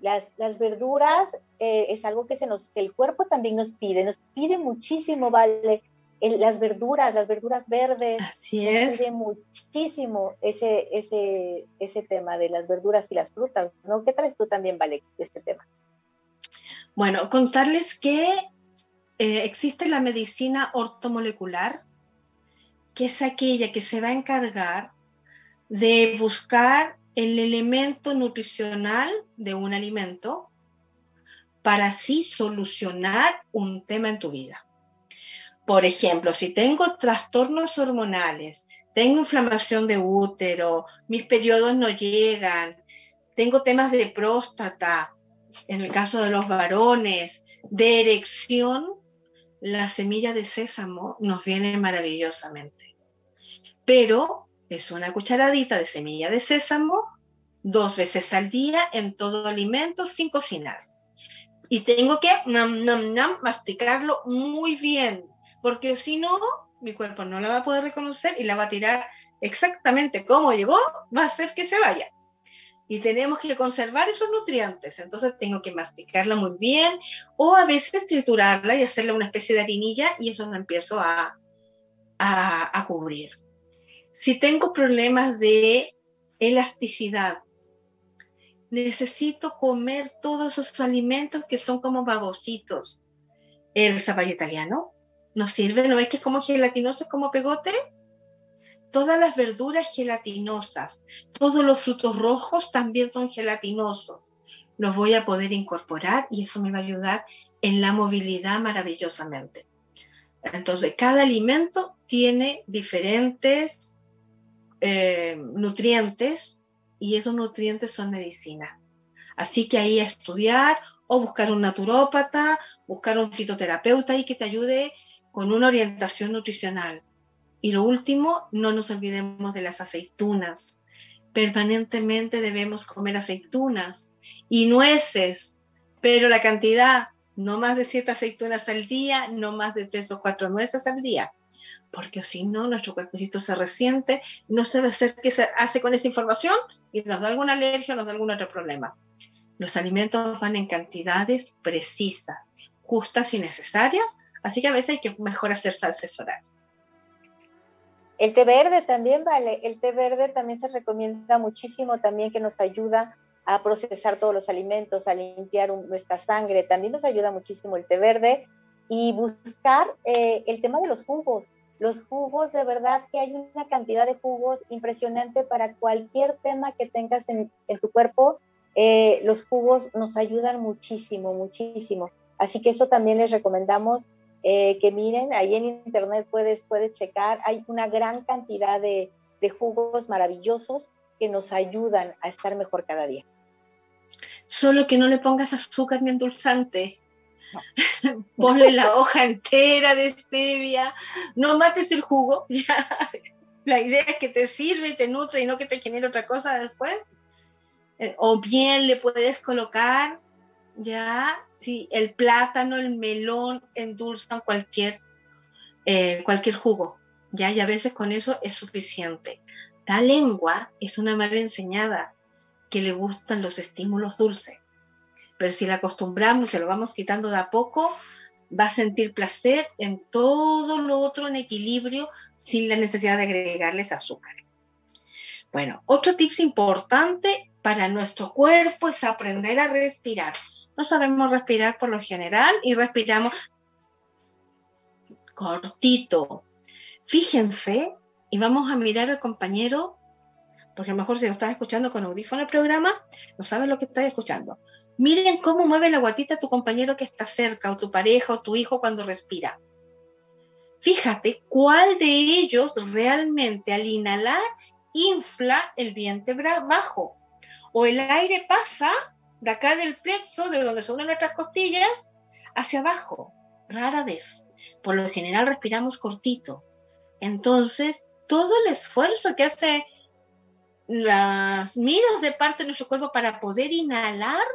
Las, las verduras eh, es algo que, se nos, que el cuerpo también nos pide, nos pide muchísimo, ¿vale? las verduras, las verduras verdes. Así es. muchísimo ese, ese, ese tema de las verduras y las frutas, ¿no? ¿Qué traes tú también, Vale, de este tema? Bueno, contarles que eh, existe la medicina ortomolecular, que es aquella que se va a encargar de buscar el elemento nutricional de un alimento para así solucionar un tema en tu vida. Por ejemplo, si tengo trastornos hormonales, tengo inflamación de útero, mis periodos no llegan, tengo temas de próstata, en el caso de los varones, de erección, la semilla de sésamo nos viene maravillosamente. Pero es una cucharadita de semilla de sésamo dos veces al día en todo alimento sin cocinar. Y tengo que masticarlo muy bien, porque si no, mi cuerpo no la va a poder reconocer y la va a tirar exactamente como llegó, va a hacer que se vaya. Y tenemos que conservar esos nutrientes, entonces tengo que masticarla muy bien o a veces triturarla y hacerle una especie de harinilla y eso me empiezo a, a, a cubrir. Si tengo problemas de elasticidad, necesito comer todos esos alimentos que son como babositos. El zapallo italiano, ¿No sirve? ¿No ves que es como gelatinoso, como pegote? Todas las verduras gelatinosas, todos los frutos rojos también son gelatinosos. Los voy a poder incorporar y eso me va a ayudar en la movilidad maravillosamente. Entonces, cada alimento tiene diferentes eh, nutrientes y esos nutrientes son medicina. Así que ahí estudiar o buscar un naturópata, buscar un fitoterapeuta ahí que te ayude con una orientación nutricional. Y lo último, no nos olvidemos de las aceitunas. Permanentemente debemos comer aceitunas y nueces, pero la cantidad, no más de siete aceitunas al día, no más de tres o cuatro nueces al día, porque si no, nuestro cuerpecito se resiente, no sabe hacer qué se hace con esa información y nos da alguna alergia o nos da algún otro problema. Los alimentos van en cantidades precisas, justas y necesarias, así que a veces hay que mejor hacerse asesorar. El té verde también vale, el té verde también se recomienda muchísimo también que nos ayuda a procesar todos los alimentos, a limpiar nuestra sangre, también nos ayuda muchísimo el té verde y buscar eh, el tema de los jugos. Los jugos, de verdad que hay una cantidad de jugos impresionante para cualquier tema que tengas en, tu cuerpo. Eh, los jugos nos ayudan muchísimo, muchísimo. Así que eso también les recomendamos eh, que miren, ahí en internet puedes, puedes checar, hay una gran cantidad de, de jugos maravillosos que nos ayudan a estar mejor cada día. Solo que no le pongas azúcar ni endulzante. Ponle la hoja entera de stevia, no mates el jugo, ya. La idea es que te sirve y te nutre y no que te genere otra cosa después. Eh, o bien le puedes colocar ya, si el plátano, el melón endulzan cualquier, eh, cualquier jugo, ya, y a veces con eso es suficiente. La lengua es una madre enseñada que le gustan los estímulos dulces, pero si la acostumbramos y se lo vamos quitando de a poco, va a sentir placer en todo lo otro en equilibrio sin la necesidad de agregarles azúcar. Bueno, otro tips importante para nuestro cuerpo es aprender a respirar no sabemos respirar por lo general y respiramos cortito. Fíjense y vamos a mirar al compañero, porque a lo mejor si lo estás escuchando con audífono el programa, no sabes lo que estás escuchando. Miren cómo mueve la guatita tu compañero que está cerca, o tu pareja, o tu hijo cuando respira. Fíjate cuál de ellos realmente al inhalar infla el vientre bajo. O el aire pasa de acá del plexo, de donde se nuestras costillas, hacia abajo. Rara vez. Por lo general respiramos cortito. Entonces, todo el esfuerzo que hace las miles de partes de nuestro cuerpo para poder inhalar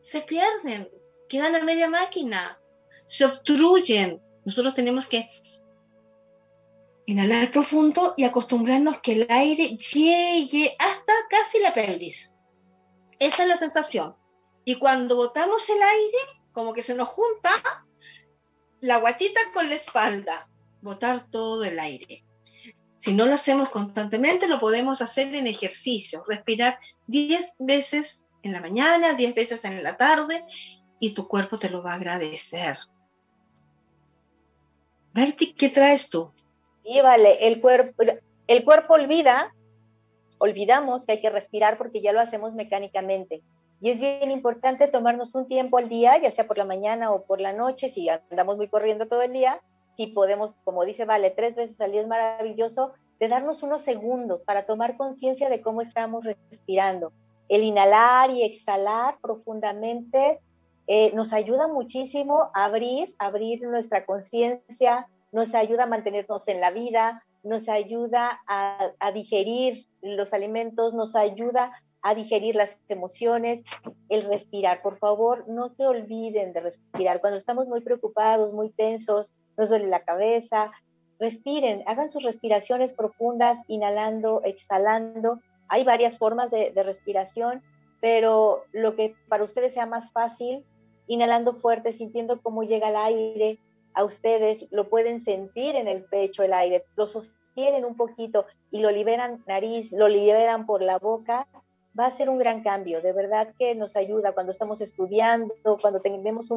se pierden, quedan a media máquina, se obstruyen. Nosotros tenemos que inhalar profundo y acostumbrarnos que el aire llegue hasta casi la pelvis. Esa es la sensación. Y cuando botamos el aire, como que se nos junta la guatita con la espalda, botar todo el aire. Si no lo hacemos constantemente, lo podemos hacer en ejercicio, respirar 10 veces en la mañana, 10 veces en la tarde, y tu cuerpo te lo va a agradecer. Berti, ¿qué traes tú? Sí, vale, el el cuerpo olvida, olvidamos que hay que respirar porque ya lo hacemos mecánicamente. Y es bien importante tomarnos un tiempo al día, ya sea por la mañana o por la noche, si andamos muy corriendo todo el día, si podemos, como dice Vale, tres veces al día es maravilloso, de darnos unos segundos para tomar conciencia de cómo estamos respirando. El inhalar y exhalar profundamente eh, nos ayuda muchísimo a abrir, abrir nuestra conciencia, nos ayuda a mantenernos en la vida, nos ayuda a, a digerir los alimentos, nos ayuda a digerir las emociones, el respirar. Por favor, no se olviden de respirar. Cuando estamos muy preocupados, muy tensos, nos duele la cabeza, respiren, hagan sus respiraciones profundas, inhalando, exhalando. Hay varias formas de, de respiración, pero lo que para ustedes sea más fácil, inhalando fuerte, sintiendo cómo llega el aire a ustedes, lo pueden sentir en el pecho el aire, lo sostienen un poquito y lo liberan nariz, lo liberan por la boca va a ser un gran cambio. De verdad que nos ayuda cuando estamos estudiando, cuando tenemos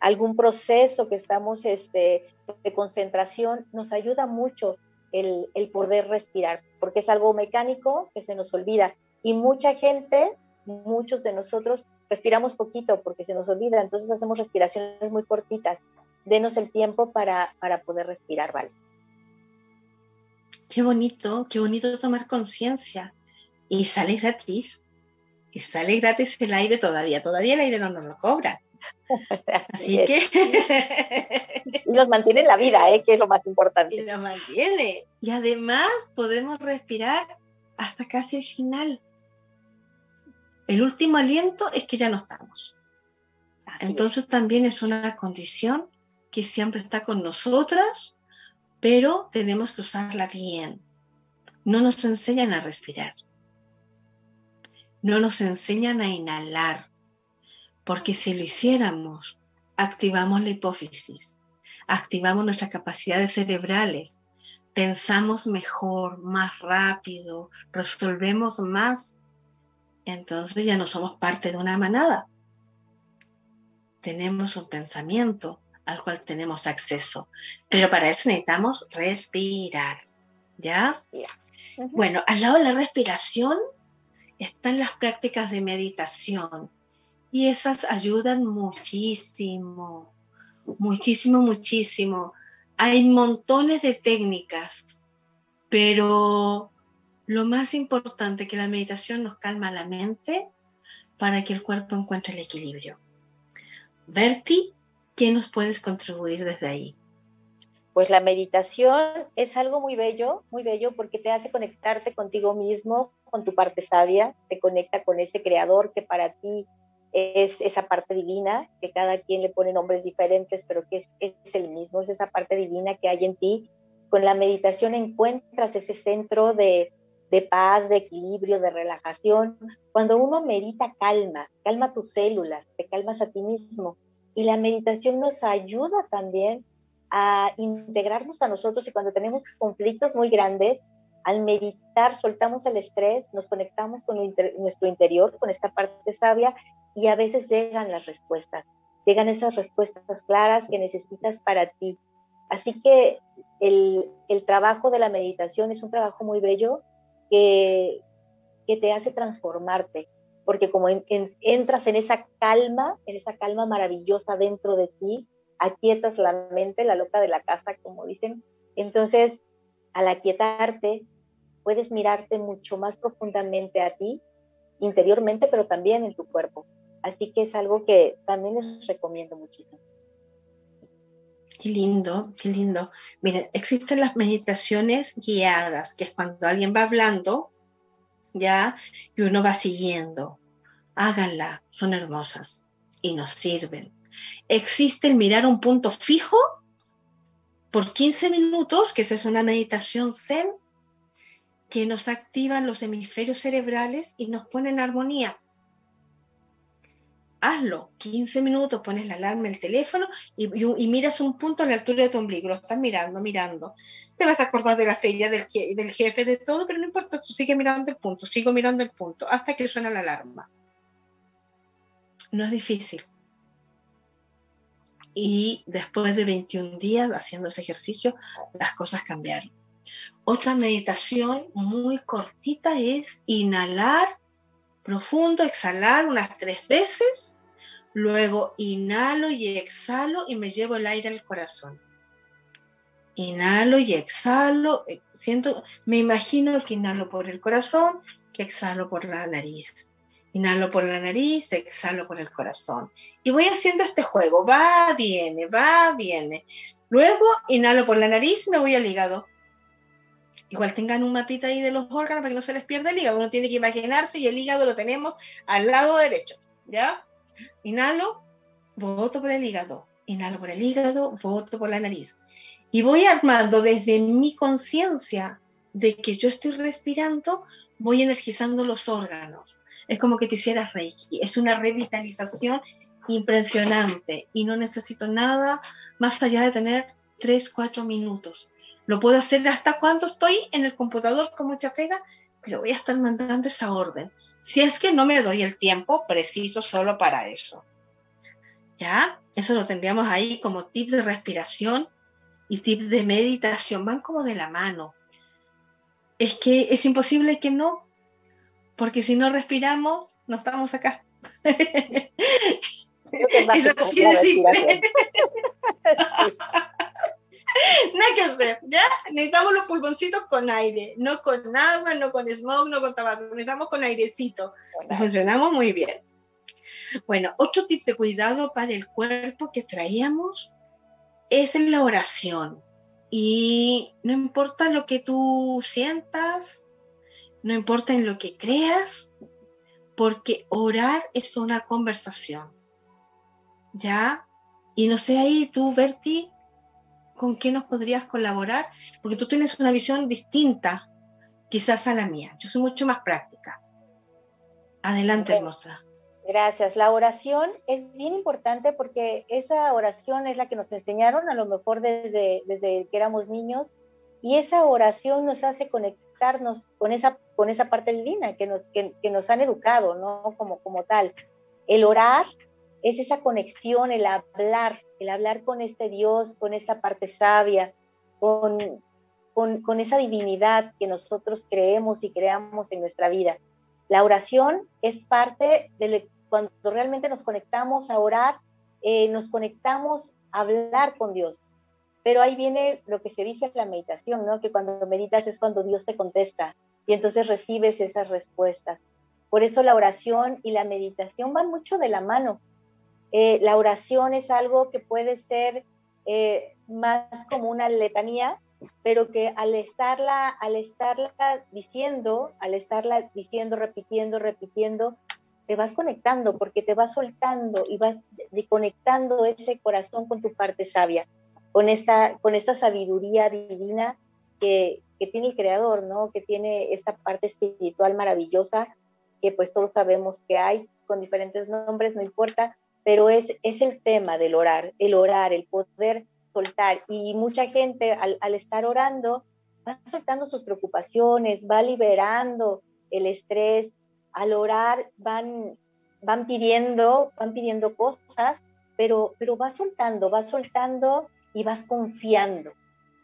algún proceso que estamos este, de concentración, nos ayuda mucho el, el poder respirar, porque es algo mecánico que se nos olvida. Y mucha gente, muchos de nosotros, respiramos poquito porque se nos olvida, entonces hacemos respiraciones muy cortitas. Denos el tiempo para, para poder respirar, ¿vale? Qué bonito, qué bonito tomar conciencia y sale gratis. Y sale gratis el aire todavía. Todavía el aire no nos lo cobra. Así, que. y nos mantiene en la vida, ¿eh? que es lo más importante. Y nos mantiene. Y además podemos respirar hasta casi el final. El último aliento es que ya no estamos. Entonces también es una condición que siempre está con nosotras pero tenemos que usarla bien. No nos enseñan a respirar. No nos enseñan a inhalar, porque si lo hiciéramos, activamos la hipófisis, activamos nuestras capacidades cerebrales, pensamos mejor, más rápido, resolvemos más, entonces ya no somos parte de una manada. Tenemos un pensamiento al cual tenemos acceso, pero para eso necesitamos respirar, ¿ya? Bueno, al lado de la respiración están las prácticas de meditación y esas ayudan muchísimo, muchísimo, muchísimo. Hay montones de técnicas, pero lo más importante es que la meditación nos calma la mente para que el cuerpo encuentre el equilibrio. Berti, ¿qué nos puedes contribuir desde ahí? Pues la meditación es algo muy bello, muy bello porque te hace conectarte contigo mismo, con tu parte sabia, te conecta con ese creador que para ti es esa parte divina, que cada quien le pone nombres diferentes, pero que es, es el mismo, es esa parte divina que hay en ti. Con la meditación encuentras ese centro de, de paz, de equilibrio, de relajación. Cuando uno medita, calma, calma tus células, te calmas a ti mismo. Y la meditación nos ayuda también a integrarnos a nosotros y cuando tenemos conflictos muy grandes, al meditar soltamos el estrés, nos conectamos con nuestro interior, con esta parte sabia y a veces llegan las respuestas, llegan esas respuestas claras que necesitas para ti. Así que el, trabajo de la meditación es un trabajo muy bello que, te hace transformarte, porque como entras en esa calma, en esa calma maravillosa dentro de ti, aquietas la mente, la loca de la casa, como dicen, entonces al aquietarte puedes mirarte mucho más profundamente a ti, interiormente, pero también en tu cuerpo. Así que es algo que también les recomiendo muchísimo. Qué lindo, qué lindo. Miren, existen las meditaciones guiadas, que es cuando alguien va hablando, ya, y uno va siguiendo. Háganla, son hermosas y nos sirven. Existe el mirar un punto fijo por 15 minutos, que esa es una meditación zen, que nos activan los hemisferios cerebrales y nos ponen en armonía. Hazlo, 15 minutos, pones la alarma en el teléfono y, miras un punto a la altura de tu ombligo, lo estás mirando, mirando. Te vas a acordar de la feria, del, del jefe, de todo, pero no importa, tú sigue mirando el punto, sigo mirando el punto, hasta que suena la alarma. No es difícil. Y después de 21 días haciendo ese ejercicio, las cosas cambiaron. Otra meditación muy cortita es inhalar profundo, exhalar unas tres veces, luego inhalo y exhalo y me llevo el aire al corazón. Inhalo y exhalo, eh, siento, me imagino que inhalo por el corazón, que exhalo por la nariz. Inhalo por la nariz, exhalo por el corazón. Y voy haciendo este juego, va, viene, va, viene. Luego inhalo por la nariz, me voy al hígado igual tengan un mapita ahí de los órganos para que no se les pierda el hígado. Uno tiene que imaginarse y el hígado lo tenemos al lado derecho, ¿ya? Inhalo, voto por el hígado. Inhalo por el hígado, voto por la nariz. Y voy armando desde mi conciencia de que yo estoy respirando, voy energizando los órganos. Es como que te hicieras Reiki. Es una revitalización impresionante y no necesito nada más allá de tener 3, 4 minutos lo puedo hacer hasta cuando estoy en el computador con mucha pega, pero voy a estar mandando esa orden. Si es que no me doy el tiempo preciso solo para eso. ¿Ya? Eso lo tendríamos ahí como tips de respiración y tips de meditación. Van como de la mano. Es que es imposible que no, porque si no respiramos, no estamos acá. es así de simple. Nada que hacer, ¿ya? Necesitamos los pulmoncitos con aire, no con agua, no con smog, no con tabaco, necesitamos con airecito. funcionamos muy bien. Bueno, otro tip de cuidado para el cuerpo que traíamos es la oración. Y no importa lo que tú sientas, no importa en lo que creas, porque orar es una conversación. ¿Ya? Y no sé ahí tú, Berti, con qué nos podrías colaborar, porque tú tienes una visión distinta quizás a la mía. Yo soy mucho más práctica. Adelante, hermosa. Gracias. La oración es bien importante porque esa oración es la que nos enseñaron a lo mejor desde, desde que éramos niños y esa oración nos hace conectarnos con esa, con esa parte divina que nos, que, nos han educado, ¿no? Como, como tal. El orar es esa conexión, el hablar, el hablar con este Dios, con esta parte sabia, con, con, esa divinidad que nosotros creemos y creamos en nuestra vida. La oración es parte de cuando realmente nos conectamos a orar, eh, nos conectamos a hablar con Dios. Pero ahí viene lo que se dice la meditación, ¿no? Que cuando meditas es cuando Dios te contesta y entonces recibes esas respuestas. Por eso la oración y la meditación van mucho de la mano. Eh, la oración es algo que puede ser eh, más como una letanía, pero que al estarla, al estarla diciendo, al estarla diciendo, repitiendo, repitiendo, te vas conectando, porque te vas soltando y vas conectando ese corazón con tu parte sabia, con esta, con esta sabiduría divina que, que tiene el Creador, ¿no? Que tiene esta parte espiritual maravillosa, que pues todos sabemos que hay con diferentes nombres, no importa, pero es, es el tema del orar, el orar, el poder soltar. Y mucha gente al, al estar orando va soltando sus preocupaciones, va liberando el estrés. Al orar van, van pidiendo, van pidiendo cosas, pero, pero soltando, vas soltando y vas confiando.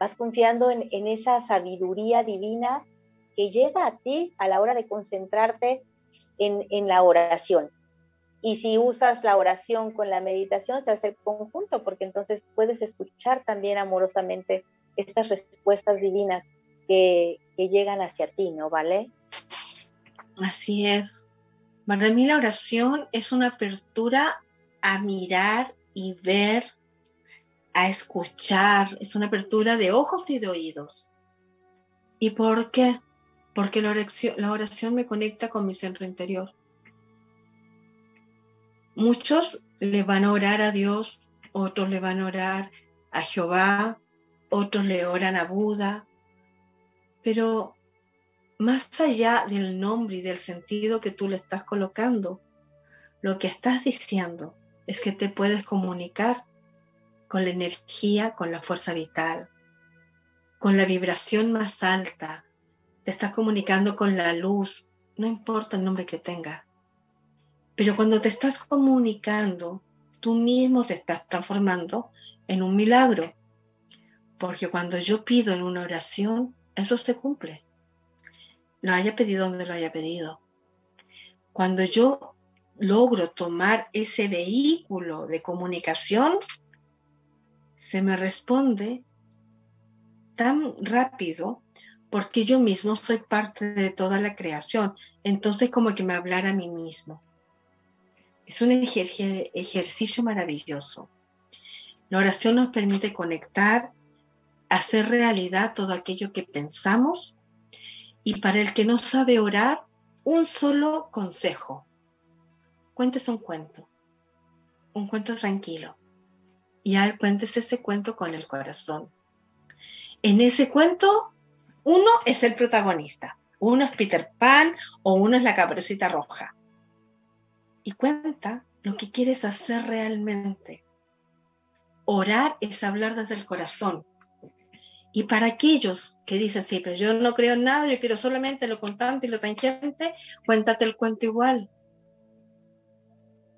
Vas confiando en, en esa sabiduría divina que llega a ti a la hora de concentrarte en, en la oración. Y si usas la oración con la meditación, se hace el conjunto, porque entonces puedes escuchar también amorosamente estas respuestas divinas que, que llegan hacia ti, ¿no? ¿Vale? Así es. Para mí la oración es una apertura a mirar y ver, a escuchar, es una apertura de ojos y de oídos. ¿Y por qué? Porque la oración, la oración me conecta con mi centro interior. Muchos le van a orar a Dios, otros le van a orar a Jehová, otros le oran a Buda, pero más allá del nombre y del sentido que tú le estás colocando, lo que estás diciendo es que te puedes comunicar con la energía, con la fuerza vital, con la vibración más alta, te estás comunicando con la luz, no importa el nombre que tenga. Pero cuando te estás comunicando, tú mismo te estás transformando en un milagro. Porque cuando yo pido en una oración, eso se cumple. Lo haya pedido donde lo haya pedido. Cuando yo logro tomar ese vehículo de comunicación, se me responde tan rápido porque yo mismo soy parte de toda la creación. Entonces como que me hablara a mí mismo. Es un ejercicio maravilloso. La oración nos permite conectar, hacer realidad todo aquello que pensamos y para el que no sabe orar, un solo consejo. Cuéntese un cuento, un cuento tranquilo y al cuéntese ese cuento con el corazón. En ese cuento, uno es el protagonista, uno es Peter Pan o uno es la caperucita roja y cuenta lo que quieres hacer realmente. Orar es hablar desde el corazón. Y para aquellos que dicen, sí, pero yo no creo nada, yo quiero solamente lo contante y lo tangente, cuéntate el cuento igual.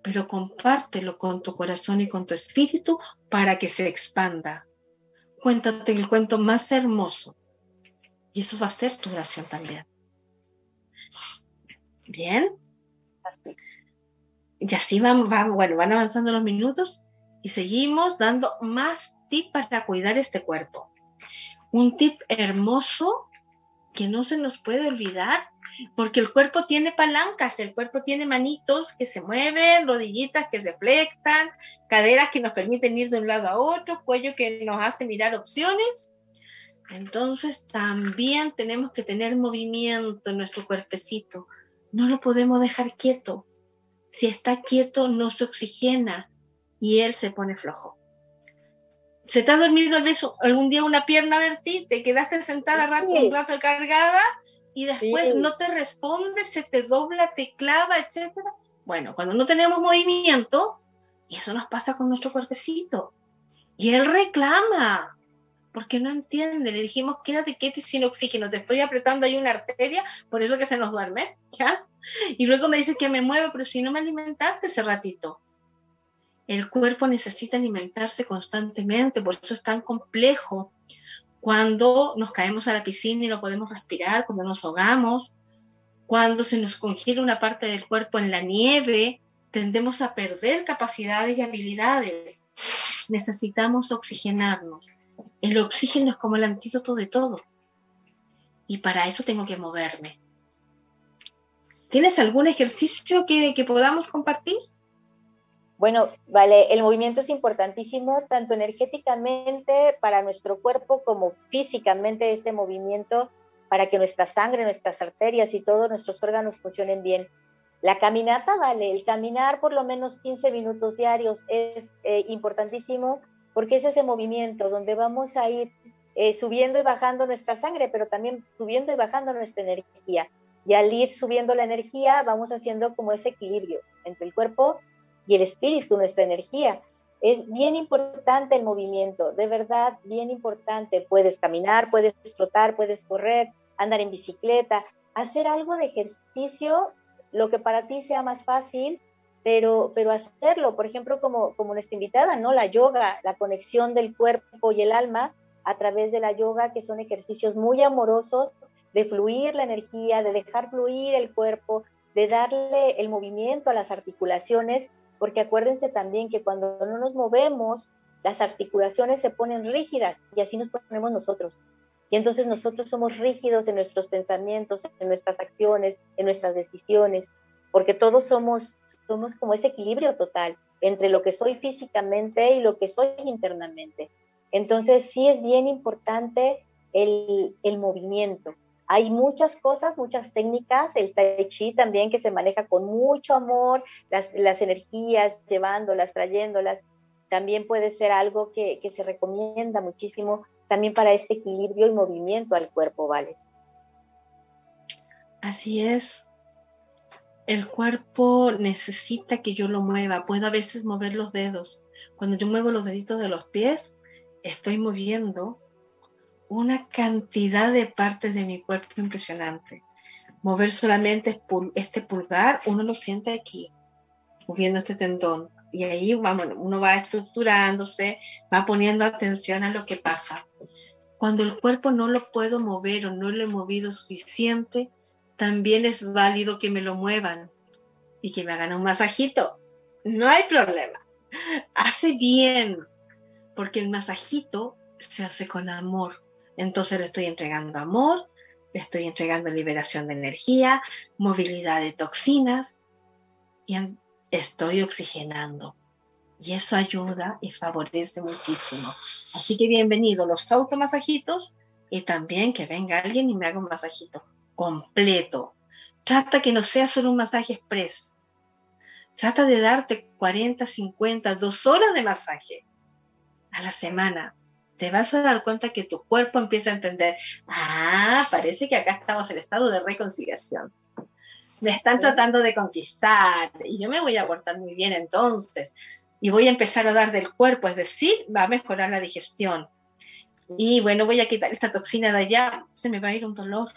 Pero compártelo con tu corazón y con tu espíritu para que se expanda. Cuéntate el cuento más hermoso. Y eso va a ser tu oración también. Bien. Y así van, van, bueno, van avanzando los minutos y seguimos dando más tips para cuidar este cuerpo. Un tip hermoso que no se nos puede olvidar, porque el cuerpo tiene palancas, el cuerpo tiene manitos que se mueven, rodillitas que se flectan, caderas que nos permiten ir de un lado a otro, cuello que nos hace mirar opciones. Entonces también tenemos que tener movimiento en nuestro cuerpecito. No lo podemos dejar quieto si está quieto no se oxigena y él se pone flojo. se te ha dormido el beso algún día una pierna ti te quedaste sentada rato, un rato cargada y después no te responde, se te dobla, te clava, etc. Bueno, cuando no tenemos movimiento, y eso nos pasa con nuestro cuerpecito, y él reclama, porque no entiende. Le dijimos, quédate quieto y sin oxígeno, te estoy apretando ahí una arteria, por eso que se nos duerme, ¿ya? Y luego me dice que me mueve, pero si no me alimentaste ese ratito. El cuerpo necesita alimentarse constantemente, por eso es tan complejo. Cuando nos caemos a la piscina y no podemos respirar, cuando nos ahogamos, cuando se nos congela una parte del cuerpo en la nieve, tendemos a perder capacidades y habilidades. Necesitamos oxigenarnos. El oxígeno es como el antídoto de todo. Y para eso tengo que moverme. ¿Tienes algún ejercicio que, podamos compartir? Bueno, vale, el movimiento es importantísimo, tanto energéticamente para nuestro cuerpo como físicamente este movimiento para que nuestra sangre, nuestras arterias y todos nuestros órganos funcionen bien. La caminata, vale, el caminar por lo menos 15 minutos diarios es eh, importantísimo porque es ese movimiento donde vamos a ir eh, subiendo y bajando nuestra sangre, pero también subiendo y bajando nuestra energía. Y al ir subiendo la energía, vamos haciendo como ese equilibrio entre el cuerpo y el espíritu, nuestra energía. Es bien importante el movimiento, de verdad, bien importante. Puedes caminar, puedes trotar, puedes correr, andar en bicicleta, hacer algo de ejercicio, lo que para ti sea más fácil, pero, pero hacerlo, por ejemplo, como, como nuestra invitada, ¿no? La yoga, la conexión del cuerpo y el alma a través de la yoga, que son ejercicios muy amorosos de fluir la energía, de dejar fluir el cuerpo, de darle el movimiento a las articulaciones porque acuérdense también que cuando no nos movemos, las articulaciones se ponen rígidas y así nos ponemos nosotros. Y entonces nosotros somos rígidos en nuestros pensamientos, en nuestras acciones, en nuestras decisiones, porque todos somos, somos como ese equilibrio total entre lo que soy físicamente y lo que soy internamente. Entonces sí es bien importante el, movimiento. Hay muchas cosas, muchas técnicas, el tai chi también que se maneja con mucho amor, las, las energías, llevándolas, trayéndolas, también puede ser algo que, que se recomienda muchísimo también para este equilibrio y movimiento al cuerpo, ¿vale? Así es. El cuerpo necesita que yo lo mueva. Puedo a veces mover los dedos. Cuando yo muevo los deditos de los pies, estoy moviendo una cantidad de partes de mi cuerpo impresionante. Mover solamente este pulgar, uno lo siente aquí, moviendo este tendón. Y ahí vamos, uno va estructurándose, va poniendo atención a lo que pasa. Cuando el cuerpo no lo puedo mover o no lo he movido suficiente, también es válido que me lo muevan y que me hagan un masajito. No hay problema. Hace bien, porque el masajito se hace con amor. Entonces le estoy entregando amor, le estoy entregando liberación de energía, movilidad de toxinas y estoy oxigenando. Y eso ayuda y favorece muchísimo. Así que bienvenido los automasajitos y también que venga alguien y me haga un masajito completo. Trata que no sea solo un masaje express. Trata de darte 40, 50, dos horas de masaje a la semana te vas a dar cuenta que tu cuerpo empieza a entender, ah, parece que acá estamos en estado de reconciliación. Me están tratando de conquistar y yo me voy a portar muy bien entonces y voy a empezar a dar del cuerpo, es decir, va a mejorar la digestión. Y bueno, voy a quitar esta toxina de allá, se me va a ir un dolor.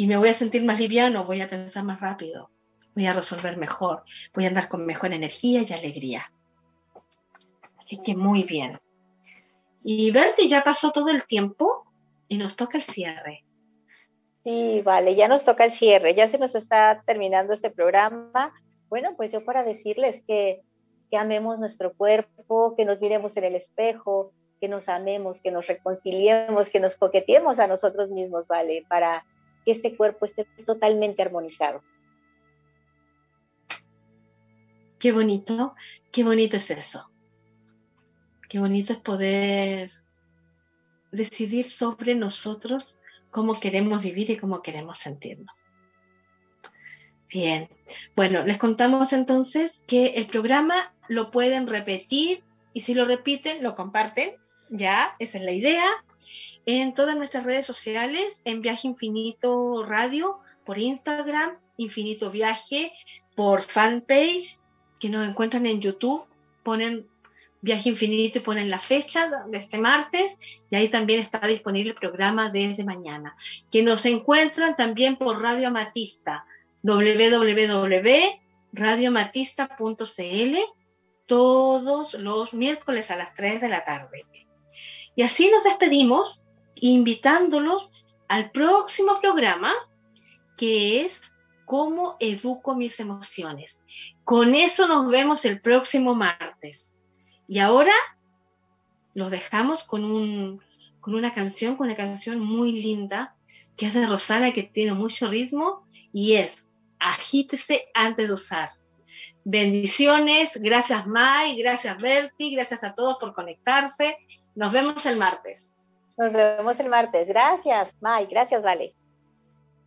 Y me voy a sentir más liviano, voy a pensar más rápido, voy a resolver mejor, voy a andar con mejor energía y alegría. Así que muy bien. Y Berti, ya pasó todo el tiempo y nos toca el cierre. Sí, vale, ya nos toca el cierre, ya se nos está terminando este programa. Bueno, pues yo para decirles que, que amemos nuestro cuerpo, que nos miremos en el espejo, que nos amemos, que nos reconciliemos, que nos coqueteemos a nosotros mismos, ¿vale? Para que este cuerpo esté totalmente armonizado. Qué bonito, qué bonito es eso. Qué bonito es poder decidir sobre nosotros cómo queremos vivir y cómo queremos sentirnos. Bien, bueno, les contamos entonces que el programa lo pueden repetir y si lo repiten, lo comparten. Ya, esa es la idea. En todas nuestras redes sociales, en Viaje Infinito Radio, por Instagram, Infinito Viaje, por fanpage, que nos encuentran en YouTube, ponen Viaje Infinito y ponen la fecha de este martes y ahí también está disponible el programa desde mañana. Que nos encuentran también por Radio Amatista, www.radiomatista.cl todos los miércoles a las 3 de la tarde. Y así nos despedimos invitándolos al próximo programa que es cómo educo mis emociones. Con eso nos vemos el próximo martes. Y ahora los dejamos con, un, con una canción, con una canción muy linda, que es de Rosana, que tiene mucho ritmo, y es Agítese antes de usar. Bendiciones, gracias Mai, gracias Berti, gracias a todos por conectarse. Nos vemos el martes. Nos vemos el martes. Gracias, Mai, gracias, Vale.